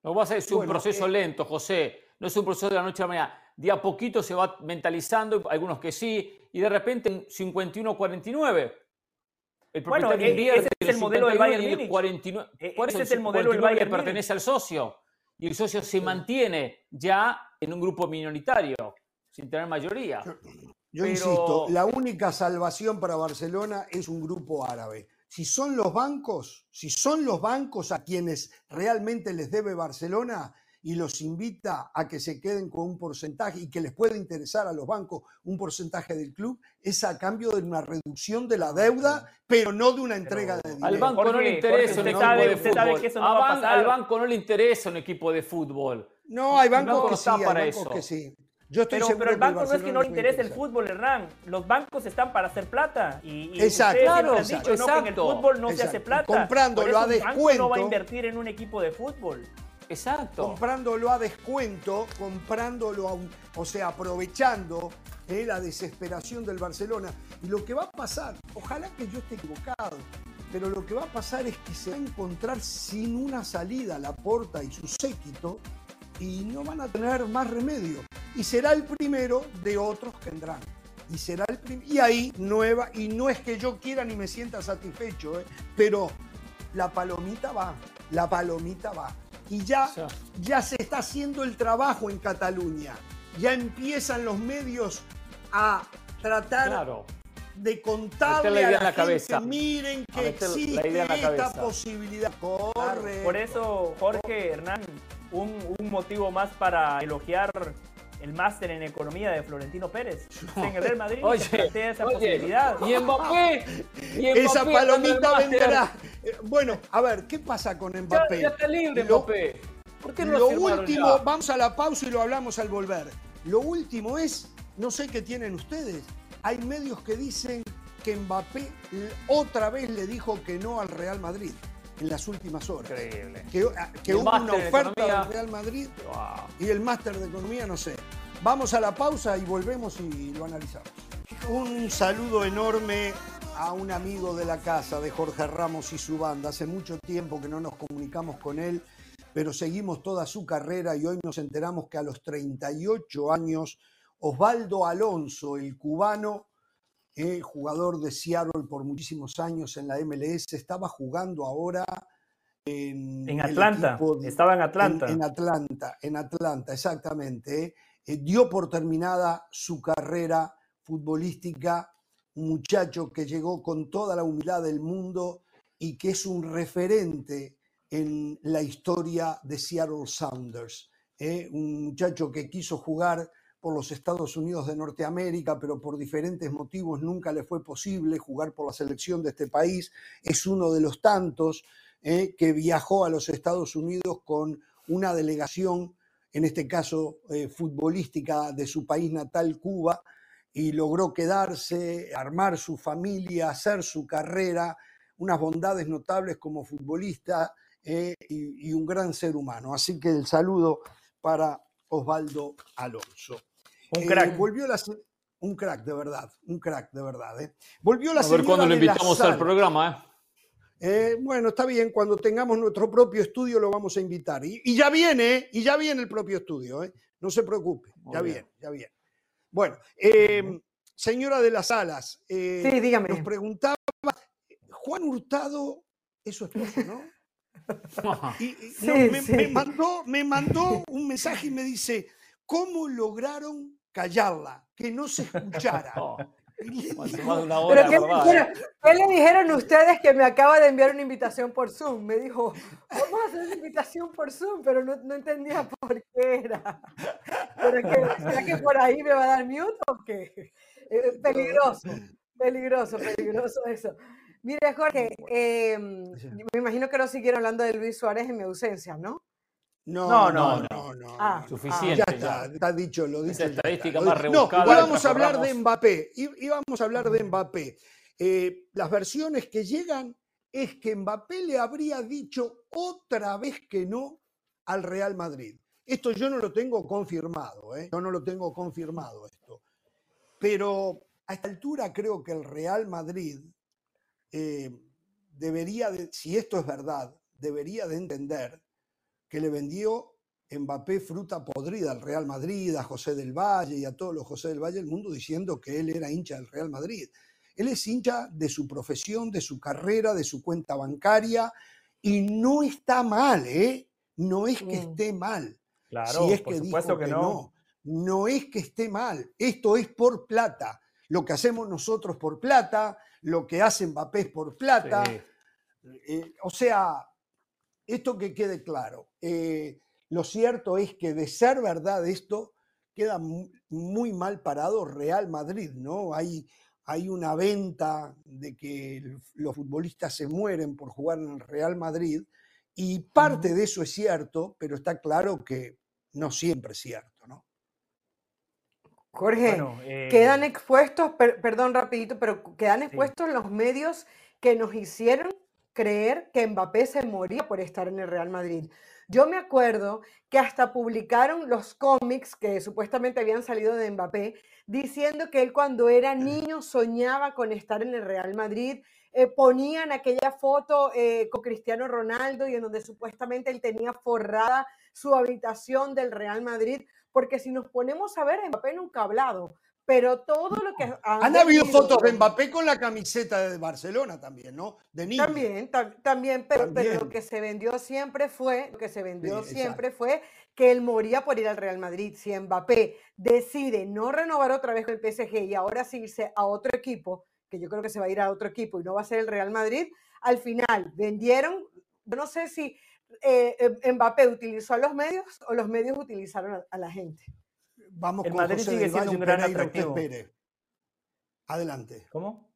No va a ser un proceso eh, lento, José. No es un proceso de la noche a la mañana. De a poquito se va mentalizando, algunos que sí, y de repente en 51-49. El bueno, e, ese es el modelo del Bayern Múnich. 49, e, ese es el modelo del Bayern pertenece al socio. Y el socio se mantiene ya en un grupo minoritario, sin tener mayoría. Yo insisto, la única salvación para Barcelona es un grupo árabe. Si son los bancos, si son los bancos a quienes realmente les debe Barcelona y los invita a que se queden con un porcentaje y que les puede interesar a los bancos un porcentaje del club, es a cambio de una reducción de la deuda, pero no de una entrega de dinero. Al banco no le interesa un equipo de fútbol. Al banco no le interesa un equipo de fútbol. No, hay bancos que sí, hay para bancos eso. que sí. Yo estoy pero, pero el banco no es que no le interese el fútbol, Hernán. Los bancos están para hacer plata. Y, y exacto. Claro, han dicho ¿no? que en el fútbol no se hace plata. Comprándolo a descuento. banco no va a invertir en un equipo de fútbol. Exacto. Comprándolo a descuento, comprándolo, a o sea, aprovechando eh, la desesperación del Barcelona. Y lo que va a pasar, ojalá que yo esté equivocado, pero lo que va a pasar es que se va a encontrar sin una salida la porta y su séquito y no van a tener más remedio. Y será el primero de otros que vendrán. Y será el Y ahí nueva, y no es que yo quiera ni me sienta satisfecho, ¿eh? pero la palomita va, la palomita va. Y ya, ya se está haciendo el trabajo en Cataluña. Ya empiezan los medios a tratar de contarle a la, gente, cabeza. miren que existe esta posibilidad. Corre. Por eso, Jorge, Hernán, un, motivo más para elogiar el máster en economía de Florentino Pérez. En el Real Madrid oye, se esa posibilidad. Y Mbappé. Y esa palomita vendrá. Eh, bueno, a ver, ¿qué pasa con Mbappé? Ya, está libre Mbappé. ¿Por qué no lo, último, vamos a la pausa y lo hablamos al volver. Lo último es, no sé qué tienen ustedes, hay medios que dicen que Mbappé otra vez le dijo que no al Real Madrid en las últimas horas. Increíble. Que, ah, hubo una oferta del Real Madrid y el máster de economía, no sé. Vamos a la pausa y volvemos y lo analizamos. Un saludo enorme a un amigo de la casa, de Jorge Ramos y su banda. Hace mucho tiempo que no nos comunicamos con él, pero seguimos toda su carrera y hoy nos enteramos que a los 38 años, Osvaldo Alonso, el cubano, eh, jugador de Seattle por muchísimos años en la MLS, estaba jugando ahora en, en Atlanta. estaba en Atlanta. En, Atlanta, en Atlanta, exactamente. Eh. Eh, dio por terminada su carrera futbolística, un muchacho que llegó con toda la humildad del mundo y que es un referente en la historia de Seattle Sounders. Un muchacho que quiso jugar por los Estados Unidos de Norteamérica, pero por diferentes motivos nunca le fue posible jugar por la selección de este país. Es uno de los tantos eh, que viajó a los Estados Unidos con una delegación, en este caso eh, futbolística de su país natal, Cuba, y logró quedarse, armar su familia, hacer su carrera, unas bondades notables como futbolista eh, y, y un gran ser humano. Así que el saludo para Osvaldo Alonso. Un crack. Eh, volvió la, un crack, de verdad. Un crack, de verdad. ¿eh? Volvió la A ver cuándo lo invitamos al programa. ¿eh? ¿eh? bueno, está bien. Cuando tengamos nuestro propio estudio lo vamos a invitar. Y, ya viene, y ya viene el propio estudio. ¿eh? No se preocupe. ya viene, ya viene. Bueno, em, señora de las Alas. sí, dígame. Nos preguntaba, Juan Hurtado es su esposo, ¿no? y, me, mandó, me mandó un mensaje y me dice, ¿cómo lograron callarla, que no se escuchara. Pero ¿qué, le dijeron ustedes que me acaba de enviar una invitación por Zoom? Me dijo, vamos a hacer una invitación por Zoom, pero no, no entendía por qué era. ¿Pero que, ¿Será que por ahí me va a dar mute o qué? Eh, peligroso, peligroso, peligroso eso. Mire, Jorge, em, me imagino que no siguieron hablando de Luis Suárez en mi ausencia, ¿no? No, no, no, no. Ah, suficiente. ya está, está dicho, lo dice. estadística más rebuscada. No, íbamos a hablar de Mbappé. Íbamos a hablar de Mbappé. Eh, las versiones que llegan es que Mbappé le habría dicho otra vez que no al Real Madrid. Esto yo no lo tengo confirmado, ¿eh? yo no lo tengo confirmado esto. Pero a esta altura creo que el Real Madrid eh, debería, de, si esto es verdad, debería de entender que le vendió Mbappé fruta podrida al Real Madrid, a José del Valle y a todos los José del Valle del mundo diciendo que él era hincha del Real Madrid. Él es hincha de su profesión, de su carrera, de su cuenta bancaria y no está mal, ¿eh? No es que mm. esté mal. Claro, si es por que supuesto que, no. no. No es que esté mal. Esto es por plata. Lo que hacemos nosotros por plata, lo que hace Mbappé es por plata. Eh, o sea, esto que quede claro. Eh, lo cierto es que de ser verdad esto, queda muy mal parado Real Madrid, ¿no? Hay, hay una venta de que los futbolistas se mueren por jugar en el Real Madrid y parte de eso es cierto, pero está claro que no siempre es cierto, ¿no? Jorge, eh, quedan expuestos, perdón rapidito, pero quedan expuestos los medios que nos hicieron creer que Mbappé se moría por estar en el Real Madrid. Yo me acuerdo que hasta publicaron los cómics que supuestamente habían salido de Mbappé, diciendo que él cuando era niño soñaba con estar en el Real Madrid. Eh, ponían aquella foto eh, con Cristiano Ronaldo y en donde supuestamente él tenía forrada su habitación del Real Madrid, porque si nos ponemos a ver, Mbappé nunca ha hablado, pero todo lo que han, habido fotos de Mbappé con la camiseta de Barcelona también, ¿no? De niño. También, también, pero, lo que se vendió siempre fue, lo que se vendió siempre fue que él moría por ir al Real Madrid. Si Mbappé decide no renovar otra vez con el PSG y ahora sí irse a otro equipo, que yo creo que se va a ir a otro equipo y no va a ser el Real Madrid, al final vendieron, yo no sé si eh, eh, Mbappé utilizó a los medios o los medios utilizaron a, la gente. Vamos el con Madrid sigue siendo un gran atractivo. Adelante. ¿Cómo?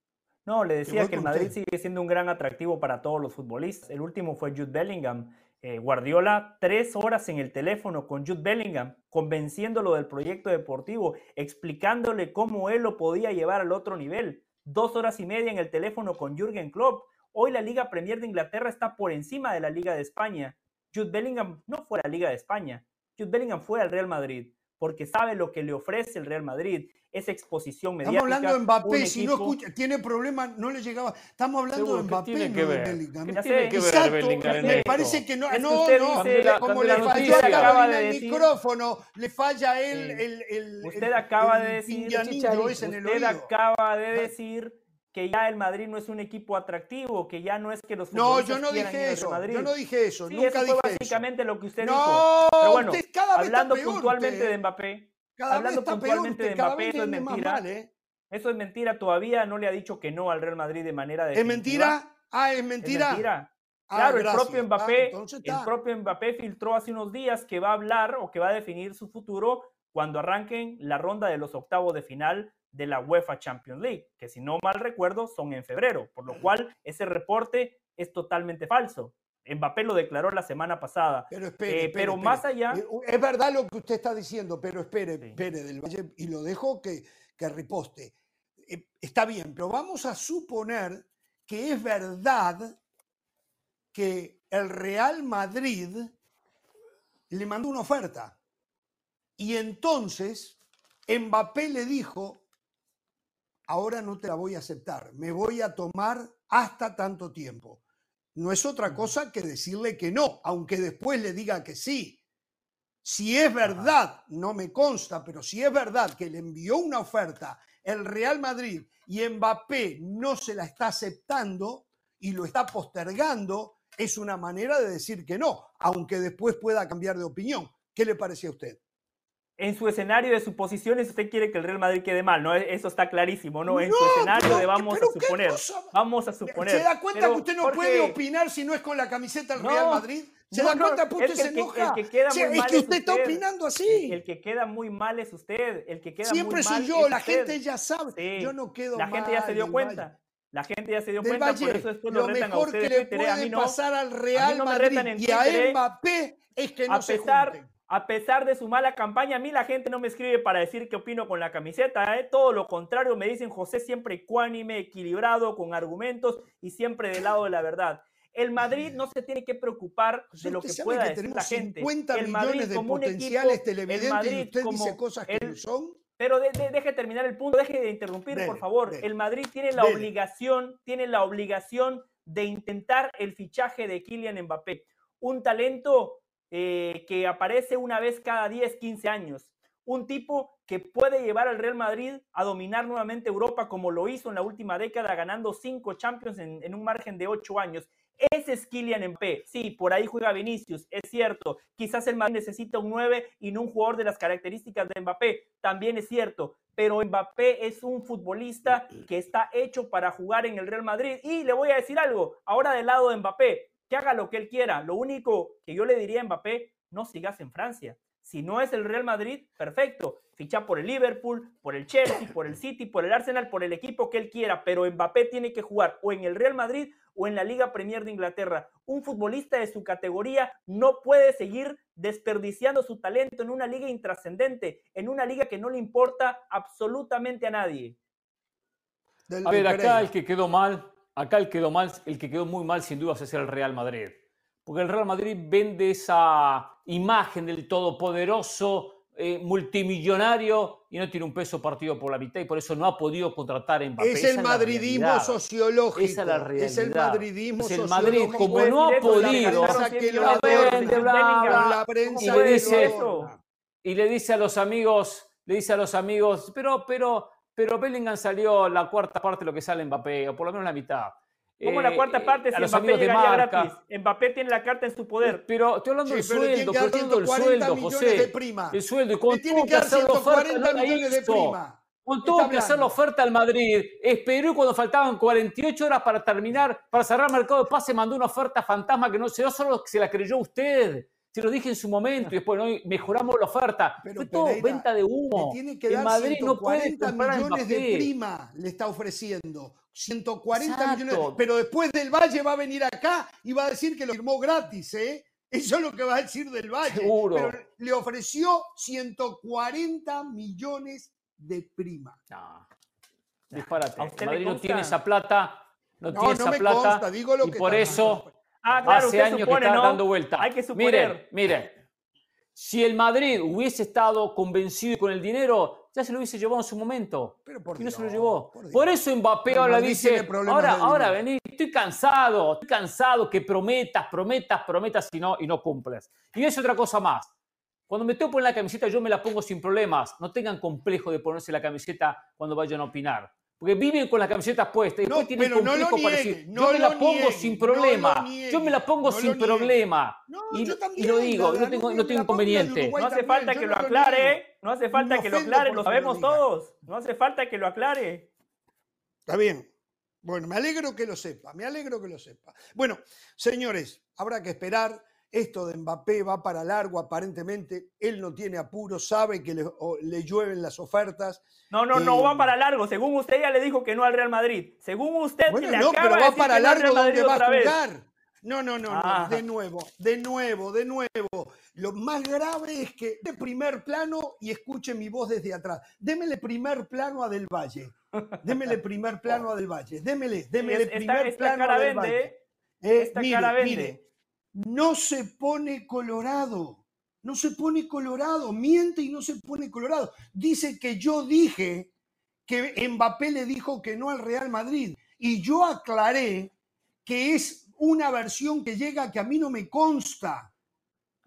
No, le decía que el Madrid sigue siendo un gran atractivo para todos los futbolistas. El último fue Jude Bellingham. Eh, Guardiola, tres horas en el teléfono con Jude Bellingham, convenciéndolo del proyecto deportivo, explicándole cómo él lo podía llevar al otro nivel. Dos horas y media en el teléfono con Jürgen Klopp, Hoy la Liga Premier de Inglaterra está por encima de la Liga de España. Jude Bellingham no fue a la Liga de España. Jude Bellingham fue al Real Madrid porque sabe lo que le ofrece el Real Madrid, esa exposición mediática. Estamos hablando de Mbappé, si no escucha, tiene problemas, no le llegaba. Estamos hablando de Mbappé, tiene que ver? de Bellingham. ¿Qué tiene que ver Bellingham en Me parece que no, no, no, como le falló a el micrófono, le falla él el, el, Usted acaba de decir, usted acaba de decir que ya el Madrid no es un equipo atractivo, que ya no es que los No, yo no dije eso. Yo no dije eso. Sí, nunca eso fue básicamente lo que usted dijo. Pero bueno, hablando puntualmente de Mbappé, hablando puntualmente de Mbappé, eso es mentira. ¿eh? Eso es mentira. Todavía no le ha dicho que no al Real Madrid de manera definitiva. ¿Es mentira? Ah, es mentira. ¿Es mentira? Ah, claro, el propio ah, Mbappé, el propio Mbappé filtró hace unos días que va a hablar o que va a definir su futuro cuando arranquen la ronda de los octavos de final de la UEFA Champions League, que si no mal recuerdo son en febrero, por lo cual ese reporte es totalmente falso. Mbappé lo declaró la semana pasada. Pero, espere, eh, pero más allá. Eh, es verdad lo que usted está diciendo, pero espere, espere del Valle, y lo dejo que, que riposte. Eh, está bien, pero vamos a suponer que es verdad que el Real Madrid le mandó una oferta. Y entonces Mbappé le dijo, ahora no te la voy a aceptar, me voy a tomar hasta tanto tiempo. No es otra cosa que decirle que no, aunque después le diga que sí. Si es verdad, no me consta, pero si es verdad que le envió una oferta el Real Madrid y Mbappé no se la está aceptando y lo está postergando, es una manera de decir que no, aunque después pueda cambiar de opinión. ¿Qué le parece a usted? En su escenario de suposiciones usted quiere que el Real Madrid quede mal, ¿no? Eso está clarísimo, ¿no? En su escenario de vamos a suponer. Vamos a suponer. ¿Se da cuenta que usted no puede opinar si no es con la camiseta del Real Madrid? ¿Se da cuenta que usted se enoja? El que, queda muy es que usted, está opinando así. El que queda muy mal es usted. El que queda Siempre muy soy yo, la gente ya sabe. Yo no quedo La gente ya se dio cuenta. La gente ya se dio cuenta, por eso después lo, lo retan mejor a que le puede pasar al Real Madrid y a Mbappé es que no se junten a pesar de su mala campaña, a mí la gente no me escribe para decir qué opino con la camiseta, ¿eh? todo lo contrario, me dicen José siempre ecuánime, equilibrado, con argumentos y siempre del lado de la verdad. El Madrid no se tiene que preocupar de lo que pueda decir la gente. 50 el Madrid millones de como potenciales televidentes y usted dice cosas que no son. Pero deje terminar el punto, deje de interrumpir, por favor. El Madrid tiene la obligación, tiene la obligación de intentar el fichaje de Kylian Mbappé. Un talento eh, que aparece una vez cada 10, 15 años. Un tipo que puede llevar al Real Madrid a dominar nuevamente Europa como lo hizo en la última década, ganando cinco Champions en, un margen de ocho años. Ese es Kylian Mbappé. Sí, por ahí juega Vinicius, es cierto. Quizás el Madrid necesita un 9 y no un jugador de las características de Mbappé, también es cierto. Pero Mbappé es un futbolista que está hecho para jugar en el Real Madrid. Y le voy a decir algo, ahora del lado de Mbappé, que haga lo que él quiera. Lo único que yo le diría a Mbappé, no sigas en Francia. Si no es el Real Madrid, perfecto. Ficha por el Liverpool, por el Chelsea, por el City, por el Arsenal, por el equipo que él quiera. Pero Mbappé tiene que jugar o en el Real Madrid o en la Liga Premier de Inglaterra. Un futbolista de su categoría no puede seguir desperdiciando su talento en una liga intrascendente, en una liga que no le importa absolutamente a nadie. a ver, acá el que quedó mal, acá el quedó mal, el que quedó muy mal sin duda es el Real Madrid. Porque el Real Madrid vende esa imagen del todopoderoso eh, multimillonario y no tiene un peso partido por la mitad y por eso no ha podido contratar en Mbappé. Es el madridismo sociológico. Esa es la realidad. Es el madridismo es el Madrid, como no ha podido, y le dice a los amigos, le dice a los amigos, pero pero pero Bellingham salió la cuarta parte de lo que sale en Mbappé, o por lo menos la mitad. ¿Cómo la cuarta eh, parte si Mbappé llegaría gratis? Mbappé tiene la carta en su poder. Pero estoy hablando del sueldo, estoy hablando del sueldo, José. De prima. El sueldo. Y con tuvo que hacer la oferta, no de prima. Con tuvo que hacer la oferta al Madrid. Esperó cuando faltaban 48 horas para terminar, para cerrar el mercado de pase, mandó una oferta fantasma que no, no solo se la creyó usted. Se lo dije en su momento y después ¿no? mejoramos la oferta. Pero Fue todo venta de humo. Tiene que dar Madrid no puede millones de prima le está ofreciendo 140 millones. Pero después del Valle va a venir acá y va a decir que lo firmó gratis, ¿eh? Eso es lo que va a decir del Valle. Seguro. Pero le ofreció 140 millones de prima. No. Disparate. Madrid no tiene esa plata. No, tiene esa plata. digo lo y que por eso ah, claro, hace años que está dando vuelta. Hay que suponer. Miren, miren. Si el Madrid hubiese estado convencido con el dinero, ya se lo hubiese llevado en su momento. Pero por y no se lo llevó. Por, eso Mbappé ahora dice, ahora, ahora vení, estoy cansado, estoy cansado que prometas, prometas, prometas y no, y no cumples. Y es otra cosa más. Cuando me tengo que poner la camiseta, yo me la pongo sin problemas. No tengan complejo de ponerse la camiseta cuando vayan a opinar. Porque viven con las camisetas puestas y después tienen complejo no para decir, yo me la pongo sin problema, yo me la pongo sin problema. y, lo digo, no tengo, no tengo inconveniente. No hace falta que lo aclare, no hace falta que lo aclare, lo sabemos todos. No hace falta que lo aclare. Está bien. Bueno, me alegro que lo sepa, me alegro que lo sepa. Bueno, señores, habrá que esperar esto de Mbappé va para largo, aparentemente. Él no tiene apuro, sabe que le, llueven las ofertas. No, no, no va eh, para largo. Según usted ya le dijo que no al Real Madrid. Según usted bueno, le no, acaba pero va para largo donde va a jugar. No, no, no, no, de nuevo, de nuevo, de nuevo. Lo más grave es que de primer plano y escuche mi voz desde atrás. Démele primer plano a Del Valle. Démele primer plano a Del Valle. Démele, démele primer plano a Del Valle. ¿eh? Eh, cara vende. Mire, no se pone colorado. No se pone colorado, miente y no se pone colorado. Dice que yo dije que Mbappé le dijo que no al Real Madrid y yo aclaré que es una versión que llega que a mí no me consta.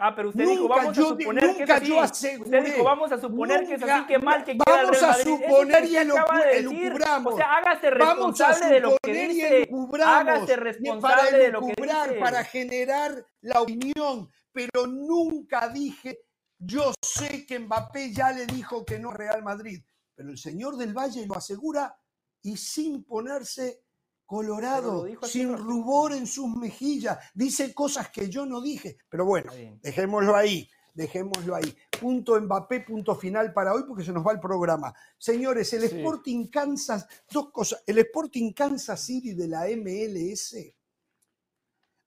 Ah, pero usted dijo, vamos a suponer que es así. usted dijo, vamos a suponer que es así, que mal que queda Vamos a suponer y elucubramos. O sea, hágase responsable de lo que dice. Hágase responsable para de lo que dice. Para generar la opinión, pero nunca dije, yo sé que Mbappé ya le dijo que no Real Madrid, pero el señor del Valle lo asegura y sin ponerse colorado, sin rubor en sus mejillas, dice cosas que yo no dije. Pero bueno, dejémoslo ahí, dejémoslo ahí. Punto Mbappé, punto final para hoy porque se nos va el programa. Señores, el Sporting Kansas, dos cosas, el Sporting Kansas City de la MLS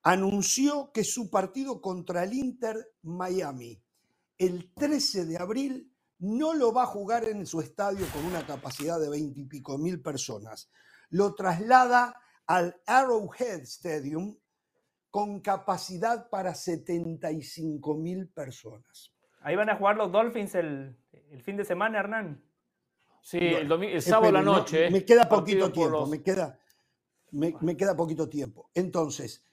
anunció que su partido contra el Inter Miami el 13 de abril no lo va a jugar en su estadio con una capacidad de 20 y pico mil personas lo traslada al Arrowhead Stadium con capacidad para 75 mil personas. Ahí van a jugar los Dolphins el, fin de semana, Hernán. Sí, el, sábado a la noche. me queda poquito tiempo, me, queda, me, queda poquito tiempo. Entonces,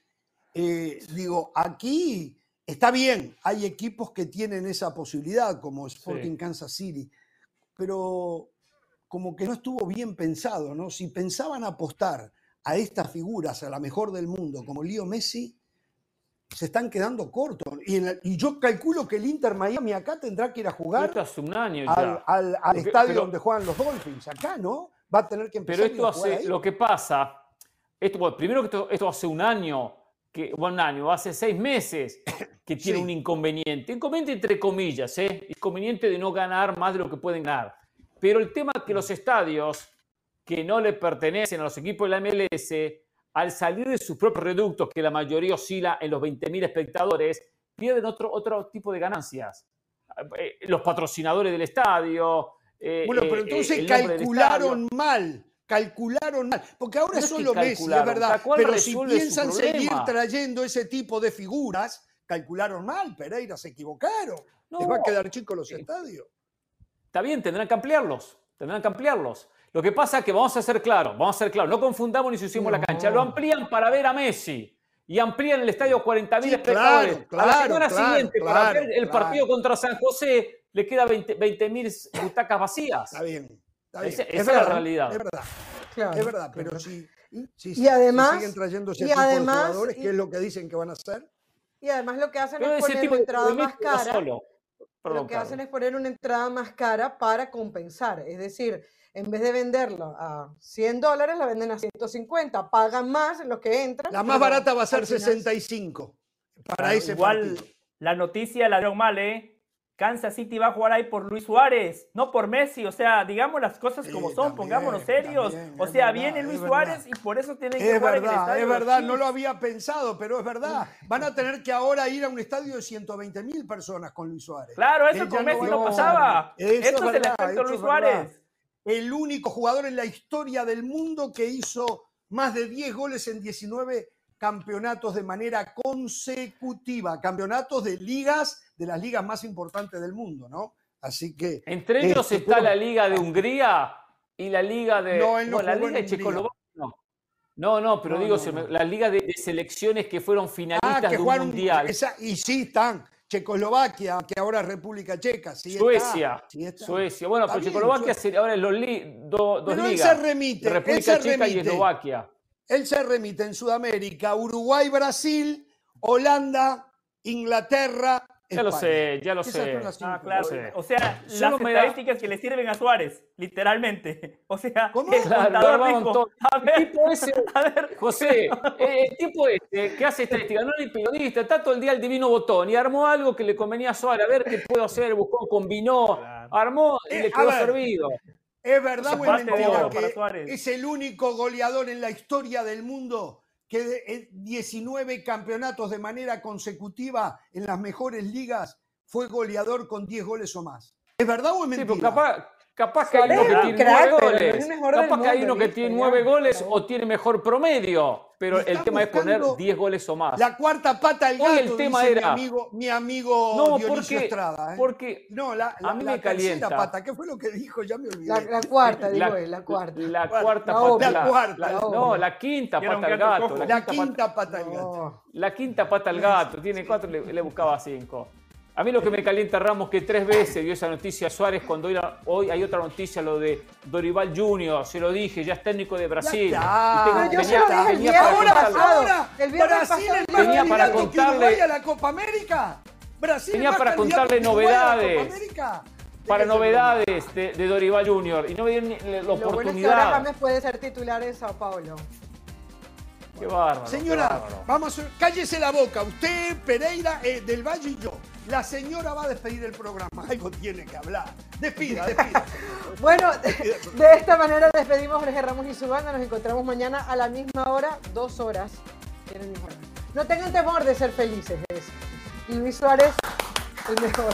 eh, digo, aquí está bien, hay equipos que tienen esa posibilidad, como Sporting Kansas City, pero como que no estuvo bien pensado, ¿no? Si pensaban apostar a estas figuras, a la mejor del mundo, como Leo Messi, se están quedando cortos. Y, yo calculo que el Inter Miami acá tendrá que ir a jugar hace un año al, estadio donde juegan los Dolphins. Acá, ¿no? Va a tener que empezar. Pero esto hace, lo que pasa, esto, primero que esto, hace un año, que, un año, hace seis meses que tiene un inconveniente. Inconveniente entre comillas, ¿eh? Inconveniente de no ganar más de lo que pueden ganar. Pero el tema es que los estadios que no le pertenecen a los equipos de la MLS al salir de sus propios reductos, que la mayoría oscila en los 20.000 espectadores, pierden otro, otro tipo de ganancias. Eh, los patrocinadores del estadio. Eh, bueno, pero entonces calcularon mal calcularon mal. Porque ahora es solo Messi, es verdad. Pero si piensan seguir trayendo ese tipo de figuras, calcularon mal. Pereira se equivocaron. No, Les va a quedar chico los estadios. Está bien, tendrán que ampliarlos. Tendrán que ampliarlos. Lo que pasa es que vamos a ser claros, vamos a ser claros, no confundamos ni si hicimos la cancha, lo amplían para ver a Messi y amplían el estadio a 40.000 espectadores. a la semana siguiente, para ver el partido contra San José, le queda 20.000 butacas vacías. Está bien. Esa es, la realidad. Es verdad. es verdad, pero si, y además, siguen trayendo ese tipo de jugadores, ¿qué es lo que dicen que van a hacer? Y además lo que hacen es poner una entrada más cara. Lo que hacen es poner una entrada más cara para compensar. Es decir, en vez de venderlo a 100 dólares, la venden a 150. Pagan más en lo que entra. La más barata va a ser 65 para ese Igual la noticia la dio mal, ¿eh? Kansas City va a jugar ahí por Luis Suárez, no por Messi. O sea, digamos las cosas como son, pongámonos serios. o sea, viene Luis Suárez y por eso tienen que jugar verdad, en el estadio. Es verdad, no lo había pensado, pero es verdad. Van a tener que ahora ir a un estadio de 120 mil personas con Luis Suárez. Claro, eso con Messi no, pasaba. Esto es el efecto Luis Suárez el único jugador en la historia del mundo que hizo más de 10 goles en 19 campeonatos de manera consecutiva, campeonatos de ligas, de las ligas más importantes del mundo, ¿no? Así que... Entre ellos este, está la Liga de Hungría y la Liga de... No, no la Liga de Checoslovaquia. No. No, no, pero digo, la liga de, selecciones que fueron ah, finalistas de un mundial. y sí están. Checoslovaquia, que ahora es República Checa. Suecia. Suecia. Bueno, pero Checoslovaquia ahora es los dos pero ligas. Él se remite. República Checa y Eslovaquia. Él se remite en Sudamérica, Uruguay, Brasil, Holanda, Inglaterra, ya lo sé, ya lo sé. Ah, claro. O sea, las estadísticas que le sirven a Suárez, literalmente. O sea, ¿Cómo? el claro, A ver, el tipo ese, a ver. José, eh, el tipo ese que hace estadística, no es periodista, está todo el día el divino botón y armó algo que le convenía a Suárez. A ver qué puedo hacer, buscó, combinó, armó y eh, le quedó servido. Es verdad, o es que es el único goleador en la historia del mundo que 19 eh, campeonatos de manera consecutiva en las mejores ligas fue goleador con 10 goles o más. ¿Es verdad o es mentira? Sí, capaz, capaz, que hay uno que tiene 9 goles. Capaz que hay uno que tiene 9 goles o tiene mejor promedio. Pero el tema es poner 10 goles o más. La cuarta pata al gato, el tema dice era, mi amigo, mi amigo no, Dionisio porque, Estrada. ¿eh? Porque no, la, la, a mí me calienta. pata, ¿qué fue lo que dijo? Ya me olvidé. La, cuarta, digo él, la cuarta. La cuarta pata. La cuarta. no, la quinta pata al gato. La quinta pata al gato. La quinta pata al gato. Tiene cuatro, le buscaba cinco. A mí lo que me calienta Ramos que tres veces dio esa noticia a Suárez cuando hoy hay otra noticia, lo de Dorival Junior, se lo dije, ya es técnico de Brasil. Ya yo se lo dije el viernes ahora, el Brasil tenía para contarle a la Copa América. Brasil tenía para contarle novedades. Para novedades de, de, Dorival Junior y no me dieron la oportunidad. Bueno es que ahora James puede ser titular en Sao Paulo. Qué bárbaro. Señora, vamos, cállese la boca. Usted, Pereira, eh, del Valle y yo. La señora va a despedir el programa. Algo tiene que hablar. Despida, despida. bueno, de, esta manera despedimos Jorge Ramos y su banda. Nos encontramos mañana a la misma hora, dos horas. No tengan temor de ser felices. Y Luis Suárez, el mejor.